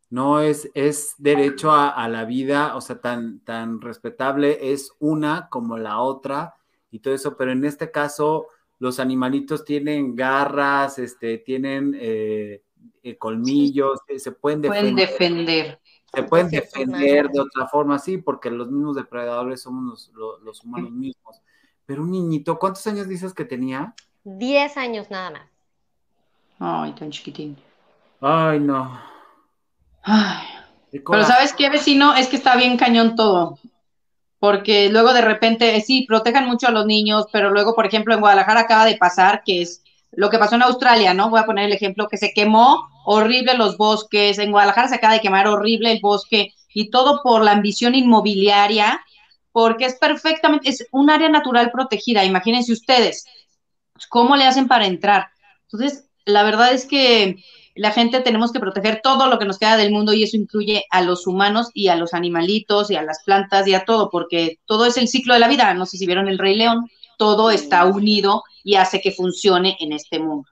no es, es derecho a, la vida, o sea, tan, tan respetable es una como la otra y todo eso, pero en este caso los animalitos tienen garras, este, tienen eh, eh, colmillos, eh, se pueden defender. Pueden defender. Se pueden defender de otra forma, sí, porque los mismos depredadores somos los, los humanos mismos. Pero un niñito, ¿cuántos años dices que tenía? Diez años nada más. Ay, tan chiquitín. Ay, no. Ay, pero ¿sabes qué, vecino? Es que está bien cañón todo. porque luego de repente, sí, protejan mucho a los niños, pero luego, por ejemplo, en Guadalajara acaba de pasar, que es lo que pasó en Australia, ¿no? Voy a poner el ejemplo, que se quemó horrible los bosques, en Guadalajara se acaba de quemar horrible el bosque y todo por la ambición inmobiliaria, porque es perfectamente, es un área natural protegida, imagínense ustedes, ¿cómo le hacen para entrar? Entonces, la verdad es que la gente tenemos que proteger todo lo que nos queda del mundo y eso incluye a los humanos y a los animalitos y a las plantas y a todo, porque todo es el ciclo de la vida. No sé si vieron el Rey León, todo está unido y hace que funcione en este mundo.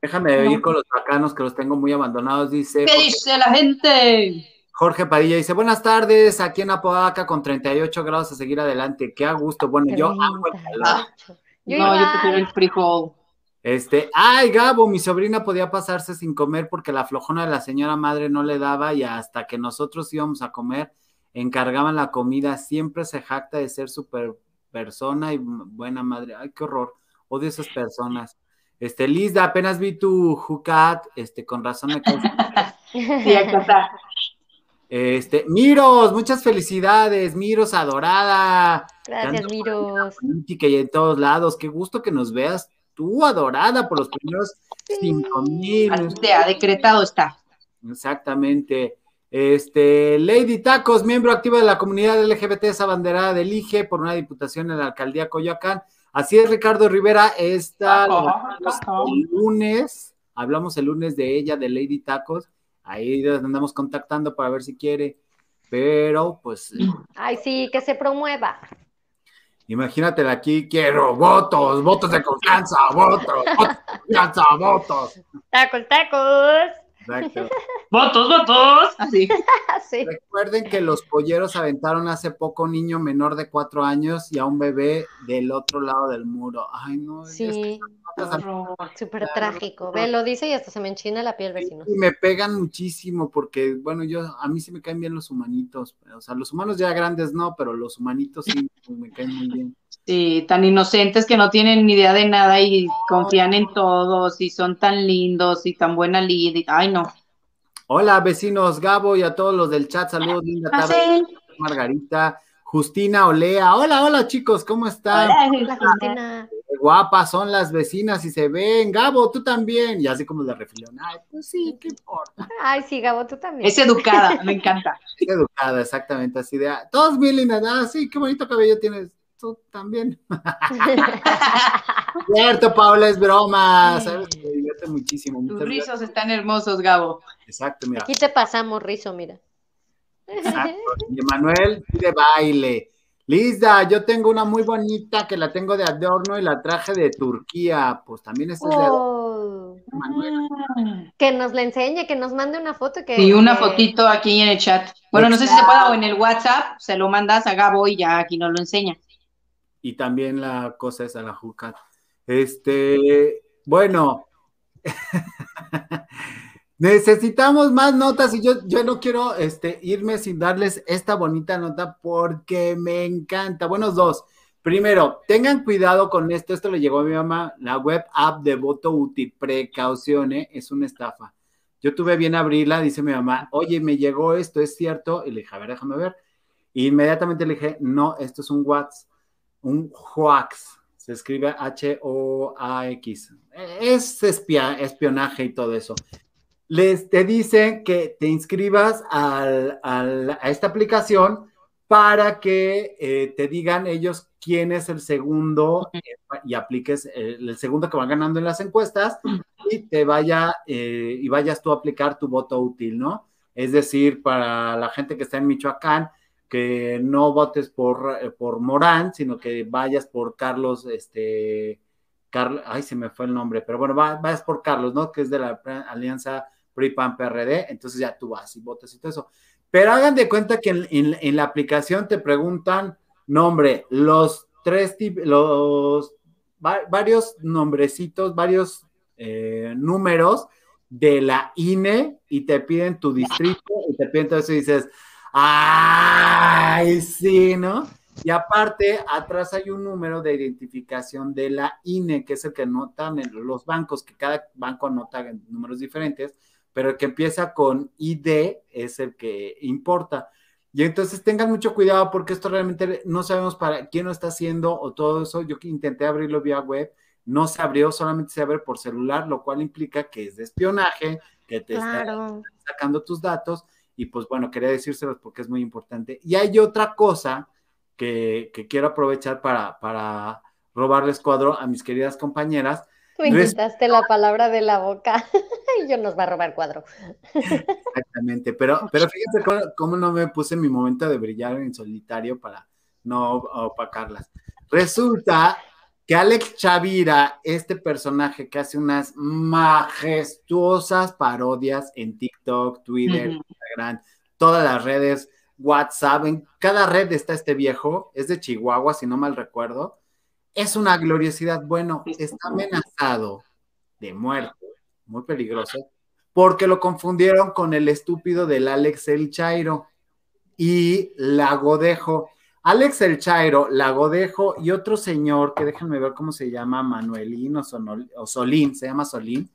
Déjame ir con los bacanos que los tengo muy abandonados, dice. ¿Qué dice la gente? Jorge Padilla dice, buenas tardes, aquí en Apodaca con 38 grados a seguir adelante. Qué a gusto. Bueno, yo amo el calor. No, yo prefiero el frijol. Este, ay, Gabo, mi sobrina podía pasarse sin comer porque la flojona de la señora madre no le daba y hasta que nosotros íbamos a comer, encargaban la comida. Siempre se jacta de ser súper persona y buena madre. Ay, qué horror. Odio esas personas. Este, Lizda, apenas vi tu Jucat, este, con razón me Sí, está. Este, Miros, muchas felicidades, Miros adorada. Gracias, Miros. Y en todos lados, qué gusto que nos veas tú adorada por los primeros cinco mil. Ha decretado está. Exactamente. Este, Lady Tacos, miembro activo de la comunidad LGBT, esa banderada del IGE por una diputación en la alcaldía Coyoacán. Así es, Ricardo Rivera, esta el lunes, hablamos el lunes de ella, de Lady Tacos, ahí andamos contactando para ver si quiere, pero pues... Ay, sí, que se promueva. Imagínatela aquí, quiero votos, votos de confianza, votos, votos de confianza, votos. Tacos, tacos. Exacto. Votos, votos. Así. sí. Recuerden que los polleros aventaron hace poco un niño menor de cuatro años y a un bebé del otro lado del muro. Ay, no. Sí. Súper trágico. Ve, lo dice y hasta se me enchina la piel, vecino. Y me pegan muchísimo porque, bueno, yo, a mí sí me caen bien los humanitos. O sea, los humanos ya grandes no, pero los humanitos sí me caen muy bien. Sí, tan inocentes que no tienen ni idea de nada y confían en todos y son tan lindos y tan buena lid. Ay, no. Hola, vecinos Gabo y a todos los del chat. Saludos, linda tarde. Margarita, Justina Olea. Hola, hola, chicos, ¿cómo están? Hola, Justina. Guapas son las vecinas y se ven. Gabo, tú también. Y así como la refilión. Ay, pues sí, ¿qué importa? Ay, sí, Gabo, tú también. Es educada, me encanta. Es educada, exactamente, así de. Todos bien lindas. Ah, sí, qué bonito cabello tienes también. Cierto, Paula, es broma, ¿sabes? Me divierte muchísimo. Tus rizos están hermosos, Gabo. Exacto, mira. Aquí te pasamos rizo, mira. Exacto. Y Emanuel de baile. Lisa, yo tengo una muy bonita que la tengo de adorno y la traje de Turquía. Pues también es de oh. Que nos la enseñe, que nos mande una foto. Que, y una fotito aquí en el chat. Bueno, no sé si se puede o en el WhatsApp, se lo mandas a Gabo y ya aquí nos lo enseña y también la cosa es a la juca. Este, bueno, necesitamos más notas y yo, yo no quiero este, irme sin darles esta bonita nota porque me encanta. Buenos dos. Primero, tengan cuidado con esto. Esto le llegó a mi mamá. La web app de voto útil, precaucione, es una estafa. Yo tuve bien abrirla, dice mi mamá, oye, me llegó esto, ¿es cierto? Y le dije, a ver, déjame ver. inmediatamente le dije, no, esto es un WhatsApp un hoax, se escribe H-O-A-X. Es espionaje y todo eso. Les te dice que te inscribas a esta aplicación para que eh, te digan ellos quién es el segundo eh, y apliques el, segundo que van ganando en las encuestas y te vaya eh, y vayas tú a aplicar tu voto útil, ¿no? Es decir, para la gente que está en Michoacán, que no votes por, eh, por Morán, sino que vayas por Carlos, este, Carlos, ay, se me fue el nombre, pero bueno, vayas por Carlos, ¿no? Que es de la alianza PRI-PAN-PRD, entonces ya tú vas y votas y todo eso. Pero hagan de cuenta que en, la aplicación te preguntan nombre, los tres, los varios nombrecitos, varios eh, números de la INE y te piden tu distrito y te piden todo eso y dices, ¡Ay, sí, ¿no? Y aparte, atrás hay un número de identificación de la INE, que es el que anotan en los bancos, que cada banco anota números diferentes, pero el que empieza con ID es el que importa. Y entonces tengan mucho cuidado porque esto realmente no sabemos para quién lo está haciendo o todo eso. Yo intenté abrirlo vía web, no se abrió, solamente se abre por celular, lo cual implica que es de espionaje, que te está sacando tus datos. Y pues bueno, quería decírselos porque es muy importante. Y hay otra cosa que, quiero aprovechar para, para robarles cuadro a mis queridas compañeras. Tú inventaste la palabra de la boca y yo nos va a robar cuadro. Exactamente, pero, pero fíjense cómo, no me puse mi momento de brillar en solitario para no opacarlas. Resulta que Alex Chavira, este personaje que hace unas majestuosas parodias en TikTok, Twitter, Instagram, todas las redes, WhatsApp, en cada red está este viejo, es de Chihuahua, si no mal recuerdo es una gloriosidad. Bueno, está amenazado de muerte, muy peligroso, porque lo confundieron con el estúpido del Alex El Chairo y Lagodejo. Alex El Chairo, Lagodejo y otro señor que déjenme ver cómo se llama, Manuelín o, Solín, se llama Solín.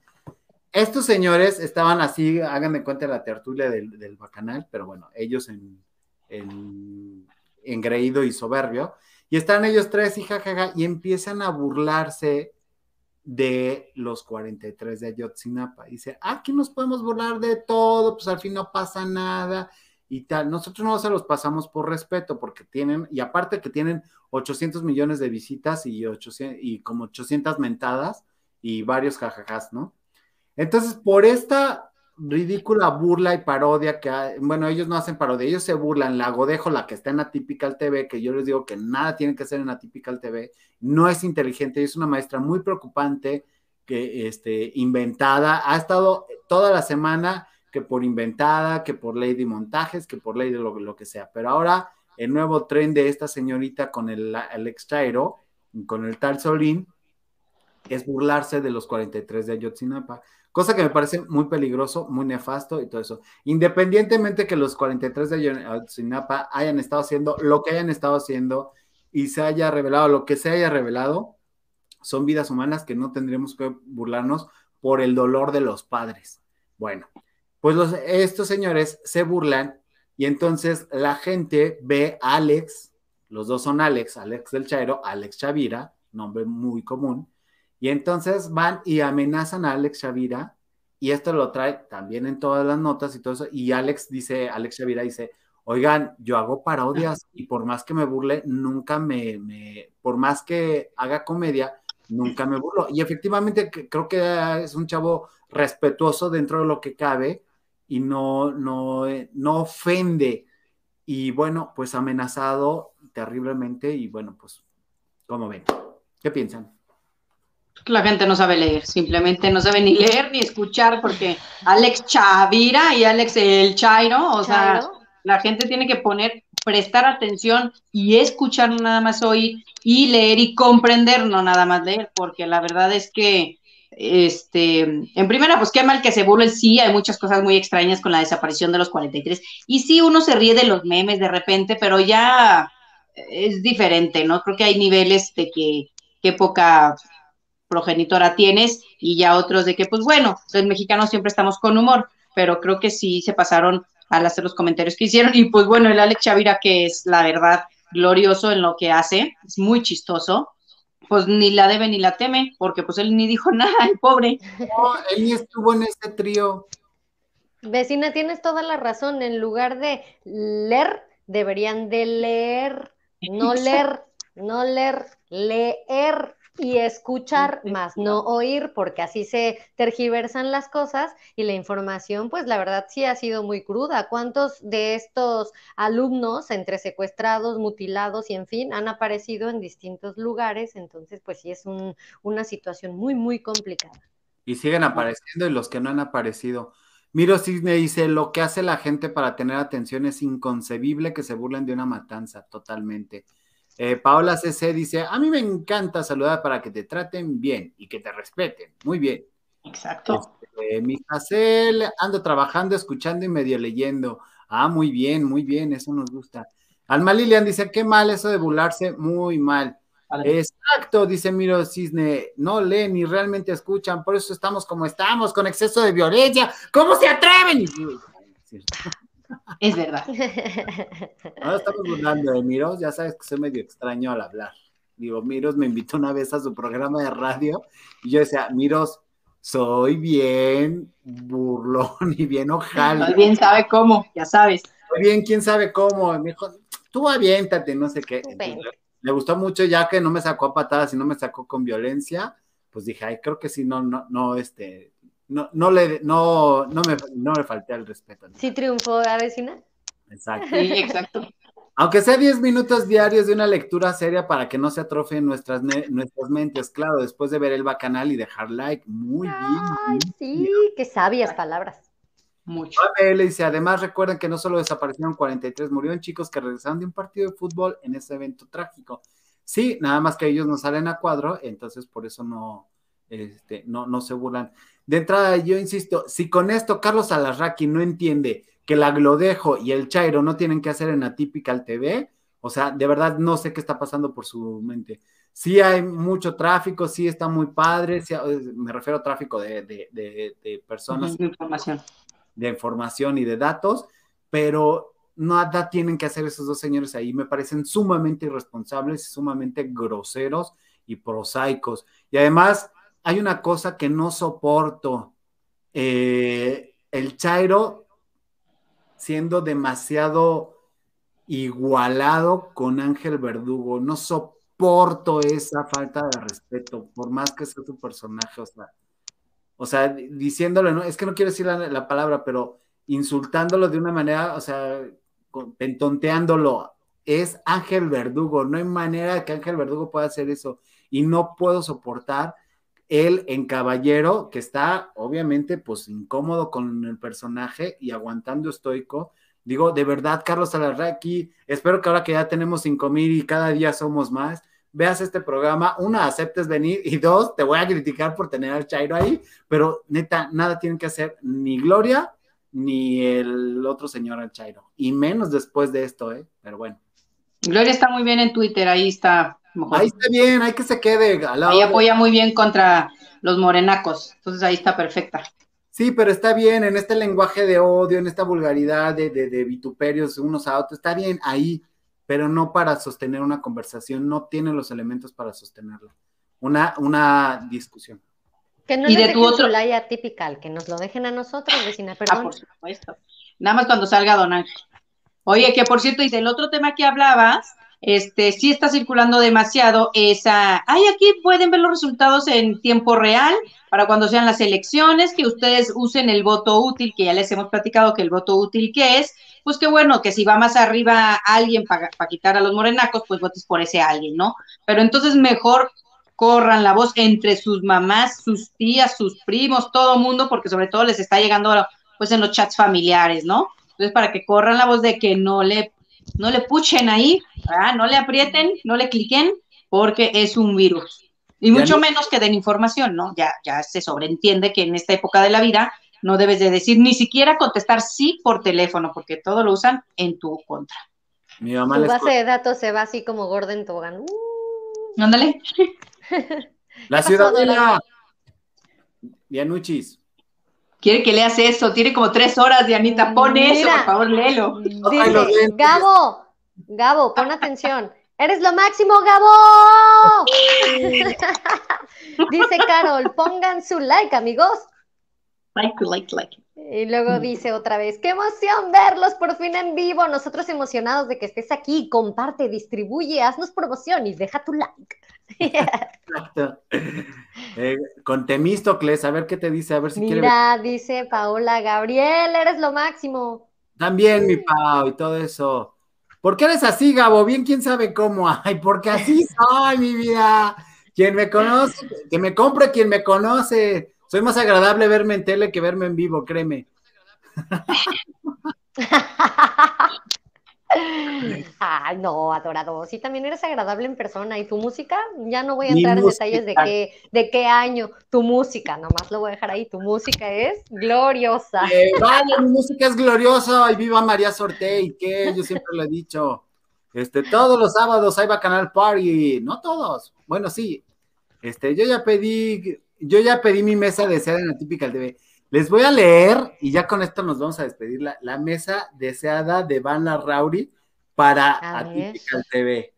Estos señores estaban así, hagan de cuenta la tertulia del, bacanal, pero bueno, ellos en, en engreído y soberbio, y están ellos tres y jajaja, y empiezan a burlarse de los 43 de Ayotzinapa. Dice, aquí nos podemos burlar de todo, pues al fin no pasa nada y tal. Nosotros no se los pasamos por respeto porque tienen, y aparte que tienen 800 millones de visitas y, 800, y como 800 mentadas y varios jajajas, ¿no? Entonces, por esta ridícula burla y parodia que bueno, ellos no hacen parodia, ellos se burlan, la Godejo, la que está en Atypical TV, que yo les digo que nada tiene que ser en Atypical TV, no es inteligente, es una maestra muy preocupante, que este, inventada, ha estado toda la semana que por inventada, que por ley de montajes, que por ley de lo, que sea, pero ahora el nuevo tren de esta señorita con el Alex Chairo, con el tal Solín, es burlarse de los 43 de Ayotzinapa cosa que me parece muy peligroso, muy nefasto y todo eso. Independientemente que los 43 de Ayotzinapa hayan estado haciendo lo que hayan estado haciendo y se haya revelado lo que se haya revelado, son vidas humanas que no tendríamos que burlarnos por el dolor de los padres. Bueno, pues estos señores se burlan y entonces la gente ve a Alex, los dos son Alex, Alex del Chairo, Alex Chavira, nombre muy común, y entonces van y amenazan a Alex Shavira, y esto lo trae también en todas las notas y todo eso. Y Alex dice, Alex Shavira dice, oigan, yo hago parodias y por más que me burle, nunca me, me por más que haga comedia, nunca me burlo. Y efectivamente creo que es un chavo respetuoso dentro de lo que cabe y no, no, no ofende. Y bueno, pues amenazado terriblemente y bueno, pues, ¿cómo ven? ¿Qué piensan? La gente no sabe leer, simplemente no sabe ni leer ni escuchar, porque Alex Chavira y Alex El Chairo, o sea, la gente tiene que poner, prestar atención y escuchar, nada más oír y leer y comprender, no nada más leer, porque la verdad es que, este, en primera, pues qué mal que se burlen, sí, hay muchas cosas muy extrañas con la desaparición de los 43, y sí, uno se ríe de los memes de repente, pero ya es diferente, ¿no? Creo que hay niveles de que qué poca progenitora tienes y ya otros de que, pues bueno, los mexicanos siempre estamos con humor, pero creo que sí se pasaron al hacer los comentarios que hicieron. Y pues bueno, el Alex Chavira, que es la verdad glorioso en lo que hace, es muy chistoso, pues ni la debe ni la teme, porque pues él ni dijo nada, el pobre. No, él ni estuvo en este trío. Vecina, tienes toda la razón, en lugar de leer, deberían de leer, no leer, no leer, leer y escuchar más no oír, porque así se tergiversan las cosas y la información, pues la verdad sí ha sido muy cruda. ¿Cuántos de estos alumnos entre secuestrados, mutilados y en fin han aparecido en distintos lugares? Entonces, pues sí es una situación muy, muy complicada. Y siguen apareciendo y los que no han aparecido. Miro Cisne dice, lo que hace la gente para tener atención es inconcebible que se burlen de una matanza, totalmente. Eh, Paola CC dice, a mí me encanta saludar para que te traten bien y que te respeten. Muy bien. Exacto. Este, mi Jacel, ando trabajando, escuchando y medio leyendo. Ah, muy bien, muy bien, eso nos gusta. Alma Lilian dice, qué mal eso de burlarse, muy mal. Exacto, dice Miro Cisne, no leen ni realmente escuchan, por eso estamos como estamos, con exceso de violencia. ¿Cómo se atreven? Es verdad. Ahora estamos burlando de Miros, ya sabes que soy medio extraño al hablar. Digo, Miros me invitó una vez a su programa de radio y yo decía, Miros, soy bien burlón y bien ojal. Muy bien sabe cómo, ya sabes. Muy bien, quién sabe cómo. Me dijo, tú aviéntate, no sé qué. Entonces, le gustó mucho ya que no me sacó a patadas y no me sacó con violencia. Pues dije, ay, creo que sí, no, no, no, este, no, no le, no, no me, no me falté al respeto. ¿no? ¿Sí triunfó la vecina? Exacto. Sí, exacto. Aunque sea 10 minutos diarios de una lectura seria para que no se atrofien nuestras, nuestras mentes, claro, después de ver el bacanal y dejar like. Muy bien. Ay, sí, qué sabias palabras. Mucho. ABL dice, además recuerden que no solo desaparecieron 43, murieron chicos que regresaron de un partido de fútbol en ese evento trágico. Sí, nada más que ellos no salen a cuadro, entonces por eso no, este, no, no se burlan. De entrada, yo insisto, si con esto Carlos Alarraqui no entiende que la Glodejo y el Chairo no tienen que hacer en Atypical TV, o sea, de verdad no sé qué está pasando por su mente. Sí hay mucho tráfico, sí está muy padre, sí, me refiero a tráfico de, de, de, de personas Ujú, información. de información y de datos, pero nada tienen que hacer esos dos señores ahí. Me parecen sumamente irresponsables, sumamente groseros y prosaicos. Y además, hay una cosa que no soporto. Eh, el Chairo siendo demasiado igualado con Ángel Verdugo. No soporto esa falta de respeto, por más que sea su personaje. O sea, o sea, diciéndole, no, es que no quiero decir la, la, palabra, pero insultándolo de una manera, o sea, pentonteándolo. Es Ángel Verdugo, no hay manera que Ángel Verdugo pueda hacer eso. Y no puedo soportar él en caballero, que está obviamente pues incómodo con el personaje y aguantando estoico. Digo, de verdad, Carlos Alarraqui, espero que ahora que ya tenemos cinco mil y cada día somos más, veas este programa, una, aceptes venir y dos, te voy a criticar por tener al Chairo ahí, pero neta, nada tienen que hacer ni Gloria ni el otro señor al Chairo, y menos después de esto, ¿eh? Pero bueno. Gloria está muy bien en Twitter, ahí está. Mejor. Ahí está bien, hay que se quede. Ahí apoya muy bien contra los morenacos, entonces ahí está perfecta. Sí, pero está bien en este lenguaje de odio, en esta vulgaridad de, de, de vituperios unos a otros, está bien ahí, pero no para sostener una conversación, no tiene los elementos para sostenerla. Una, una discusión. Que no y de tu otro laya típical, que nos lo dejen a nosotros, vecina, perdón. Ah, por supuesto. Nada más cuando salga Don Ángel. Oye, que por cierto, dice, el otro tema que hablabas, este, sí está circulando demasiado esa, ay, aquí pueden ver los resultados en tiempo real para cuando sean las elecciones, que ustedes usen el voto útil, que ya les hemos platicado que el voto útil que es, pues qué bueno, que si va más arriba alguien para pa quitar a los morenacos, pues votes por ese alguien, ¿no? Pero entonces mejor corran la voz entre sus mamás, sus tías, sus primos, todo mundo, porque sobre todo les está llegando pues en los chats familiares, ¿no? Entonces, para que corran la voz de que no le, no le puchen ahí, ¿verdad? no le aprieten, no le cliquen, porque es un virus. Y mucho no. menos que den información, ¿no? Ya, ya se sobreentiende que en esta época de la vida no debes de decir ni siquiera contestar sí por teléfono, porque todo lo usan en tu contra. Mi mamá tu base de datos se va así como Gordon Togan. Uh. Ándale. La ciudadela. Dianuchis. Quiere que leas eso, tiene como tres horas, Dianita. Pon Mira, eso, por favor, léelo. Dice, Gabo, Gabo, pon atención. ¡Eres lo máximo, Gabo! dice Carol, pongan su like, amigos. Like, like, like. Y luego dice otra vez, qué emoción verlos por fin en vivo. Nosotros emocionados de que estés aquí. Comparte, distribuye, haznos promoción y deja tu like. Exacto. Eh, con Temístocles, a ver qué te dice, a ver si Mira, quiere. Mira, dice Paola Gabriel, eres lo máximo. También, mi Pau, y todo eso. ¿Por qué eres así, Gabo? Bien, quién sabe cómo. Ay, porque así soy, mi vida. Quien me conoce, que me compre quien me conoce. Soy más agradable verme en tele que verme en vivo, créeme. Ay, no, adorado. Sí, también eres agradable en persona. ¿Y tu música? Ya no voy a entrar Mi en música. detalles de qué, de qué año. Tu música, nomás lo voy a dejar ahí. Tu música es gloriosa. Eh, vale, mi música es gloriosa. Y viva María Sorte. ¿Y qué? Yo siempre lo he dicho. Este, todos los sábados hay Bacanal Party. No todos. Bueno, sí. Este, yo ya pedí, yo ya pedí mi mesa de seda en la típica TV. Les voy a leer y ya con esto nos vamos a despedir. La, la mesa deseada de Van Rauri para A ver. Atypical TV.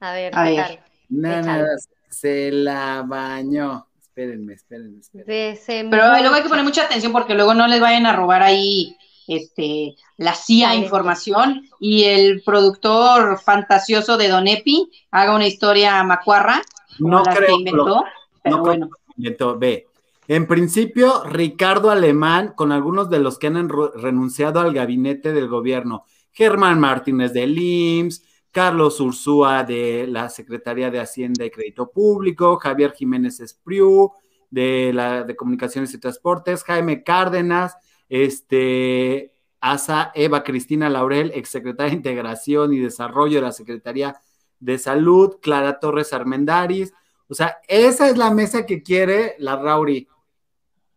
A ver, A ¿qué ver. Nada, Échale. se la bañó. Espérenme, espérenme, espérenme. Pero luego hay que poner mucha atención porque luego no les vayan a robar ahí este, la CIA información y el productor fantasioso de Don Epi haga una historia macuarra No creo que inventó. lo- Pero no creo bueno, Inventó, Ve. En principio, Ricardo Alemán, con algunos de los que han renunciado al gabinete del gobierno. Germán Martínez del IMSS, Carlos Ursúa de la Secretaría de Hacienda y Crédito Público, Javier Jiménez Espriu de la de Comunicaciones y Transportes, Jaime Cárdenas, este, Asa Eva Cristina Laurel, exsecretaria de Integración y Desarrollo de la Secretaría de Salud, Clara Torres Armendaris. O sea, esa es la mesa que quiere la Rauri.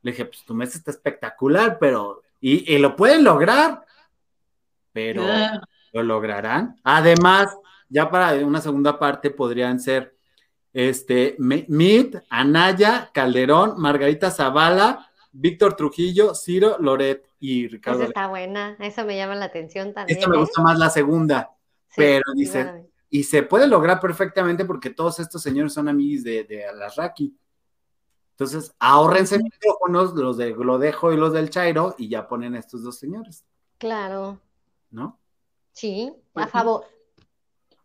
Le dije, pues tu mesa está espectacular, pero. Y, y lo pueden lograr, pero lo lograrán. Además, ya para una segunda parte podrían ser este Mit, Anaya, Calderón, Margarita Zavala, Víctor Trujillo, Ciro, Loret y Ricardo. Esa está buena, eso me llama la atención también. Esta me ¿eh? gusta más la segunda. Sí, pero dice-. Y se puede lograr perfectamente porque todos estos señores son amigos de, de Alasraki. Entonces, ahórrense micrófonos, los de Glodejo y los del Chairo, y ya ponen a estos dos señores, Claro, ¿no? sí, Pues a sí. favor.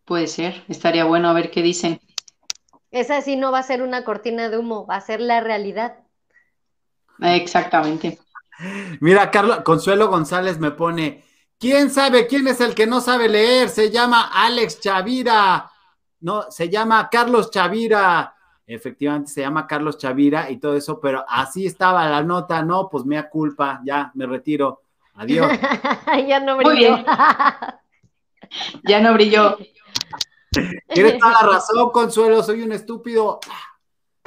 puede ser, estaría bueno a ver qué dicen. Esa sí no va a ser una cortina de humo, va a ser la realidad. Exactamente. Mira, Carlos, Consuelo González me pone, ¿quién sabe quién es el que no sabe leer? Se llama Alex Chavira. No, se llama Carlos Chavira. Efectivamente, se llama Carlos Chavira y todo eso, pero así estaba la nota, no, pues mea culpa, ya me retiro. Adiós. Ya no Muy brilló. bien. Ya no brilló. Tienes toda la razón, Consuelo, soy un estúpido.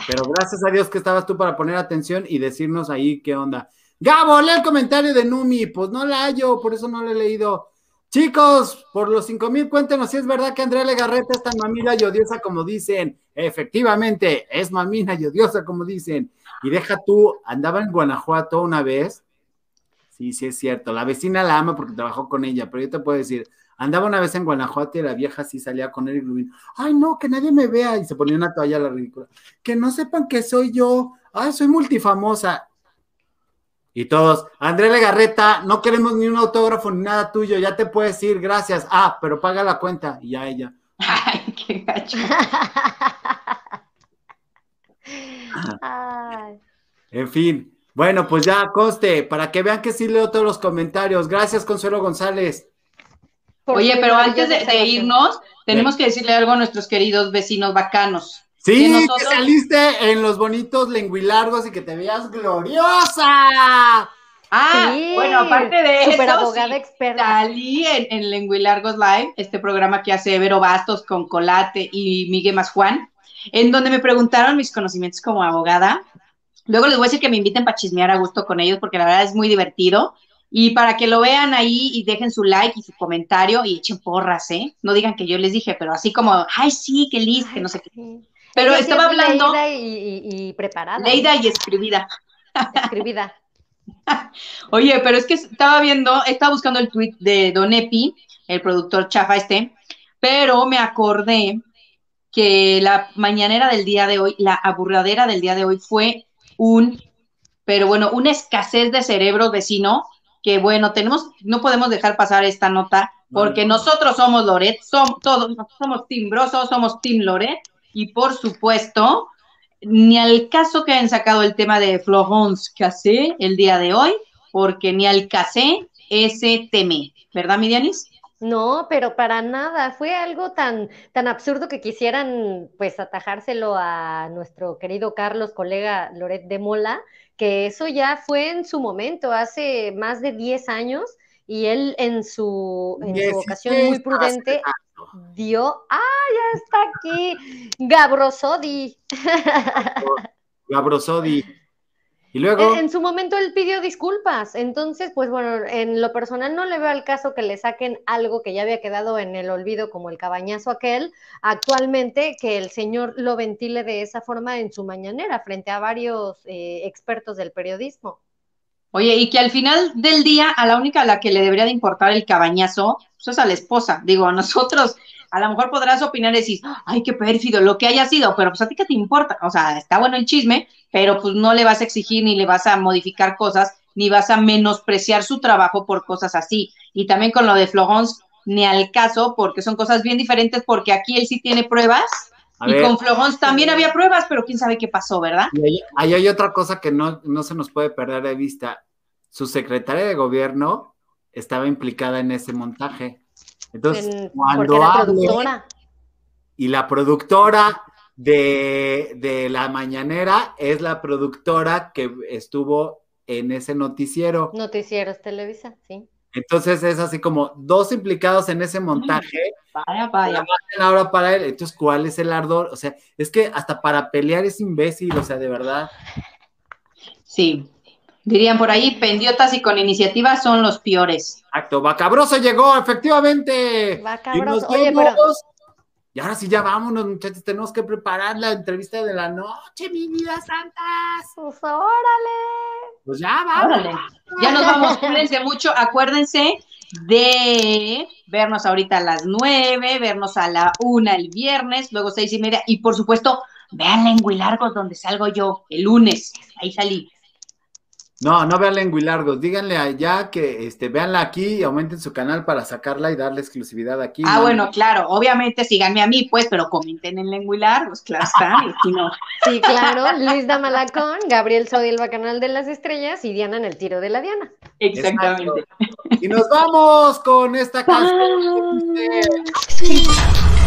Pero gracias a Dios que estabas tú para poner atención y decirnos ahí qué onda. Gabo, lee el comentario de Numi. Pues no la hallo, por eso no lo he leído. Chicos, por los cinco mil, cuéntenos si es verdad que Andrea Legarreta es tan mamila y odiosa como dicen. Efectivamente, es mamina y odiosa como dicen. Y deja tú, andaba en Guanajuato una vez. Sí, sí es cierto. La vecina la ama porque trabajó con ella, pero yo te puedo decir, andaba una vez en Guanajuato y la vieja sí salía con Eric Rubin. Ay, no, que nadie me vea. Y se ponía una toalla a la ridícula. Que no sepan que soy yo. Ay, soy multifamosa. Y todos, Andrea Legarreta, no queremos ni un autógrafo ni nada tuyo, ya te puedes ir, gracias. Ah, pero paga la cuenta. Y ya ella. Ay, qué gacho. Ay, En fin. Bueno, pues ya conste, para que vean que sí leo todos los comentarios. Gracias, Consuelo González. por Oye, pero antes de, irnos, tenemos que decirle algo a nuestros queridos vecinos bacanos. Sí, Que que, saliste en los bonitos lenguilargos y que te veas gloriosa. Ah, Sí, bueno, aparte de Super eso, abogada sí, experta. salí en, en Lenguilargos Live, este programa que hace Vero Bastos con Colate y Miguel Más Juan, en donde me preguntaron mis conocimientos como abogada. Luego les voy a decir que me inviten para chismear a gusto con ellos, porque la verdad es muy divertido. Y para que lo vean ahí y dejen su like y su comentario y echen porras, ¿eh? No digan que yo les dije, pero así como, ay, sí, qué listo, que no sé qué. Pero estaba es hablando, leída y, y- y preparada. leída y escribida. Escribida. Oye, pero es que estaba viendo, estaba buscando el tweet de Don Epi, el productor chafa este, pero me acordé que la mañanera del día de hoy, la aburradera del día de hoy fue un, pero bueno, una escasez de cerebro vecino, que bueno, tenemos, no podemos dejar pasar esta nota, porque nosotros somos Loret, somos todos, somos timbrosos, somos Team Loret, y por supuesto, ni al caso que hayan sacado el tema de Florence Cassé el día de hoy, porque ni al Cassé ese teme, ¿verdad, Midianis? No, pero para nada. Fue algo tan, tan absurdo que quisieran pues atajárselo a nuestro querido Carlos, colega Loret de Mola, que eso ya fue en su momento, hace más de 10 años, y él en su, en su ocasión muy 16 prudente hace dio, ah, ya está aquí, Gabrosodi. Gabrosodi. Y luego, En, en su momento él pidió disculpas, entonces, pues bueno, en lo personal no le veo al caso que le saquen algo que ya había quedado en el olvido, como el cabañazo aquel, actualmente que el señor lo ventile de esa forma en su mañanera frente a varios eh, expertos del periodismo. Oye, y que al final del día, a la única a la que le debería de importar el cabañazo, pues es a la esposa. Digo, a nosotros, a lo mejor podrás opinar y decir, ay, qué pérfido, lo que haya sido, pero pues a ti qué te importa. O sea, está bueno el chisme, pero pues no le vas a exigir ni le vas a modificar cosas, ni vas a menospreciar su trabajo por cosas así. Y también con lo de Florence, ni al caso, porque son cosas bien diferentes, porque aquí él sí tiene pruebas. A y ver. con Florence también había pruebas, pero quién sabe qué pasó, ¿verdad? Y ahí, ahí hay otra cosa que no, no se nos puede perder de vista. Su secretaria de gobierno estaba implicada en ese montaje. Entonces, cuando hable, productora. y la productora de, de la mañanera es la productora que estuvo en ese noticiero. Noticieros Televisa, sí. Entonces es así como dos implicados en ese montaje. Vaya, vaya. Ahora para él, entonces, ¿cuál es el ardor? O sea, es que hasta para pelear es imbécil, o sea, de verdad. Sí. Dirían por ahí, pendiotas y con iniciativa son los peores. Exacto, Bacabroso llegó, efectivamente. Bacabroso. Y Oye, pero- Y ahora sí, ya vámonos, muchachos. Tenemos que preparar la entrevista de la noche, mi vida santas. Pues órale. Pues ya, vamos. Órale. Ya nos vamos, cuídense mucho. Acuérdense de vernos ahorita a las nueve, vernos a la una el viernes, luego seis y media, y por supuesto, vean en Largos donde salgo yo el lunes. Ahí salí. No, no vean Lenguilargos. Díganle allá que este, véanla aquí y aumenten su canal para sacarla y darle exclusividad aquí. Ah, ¿no? bueno, claro, obviamente síganme a mí, pues, pero comenten en Largos, claro está, y si no. Sí, claro. Luis Damalacón, Gabriel Sodi, el bacanal de las estrellas y Diana en el tiro de la Diana. Exactamente. Y nos vamos con esta canción.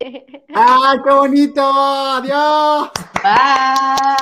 ¡Ah, qué bonito! ¡Adiós! Bye.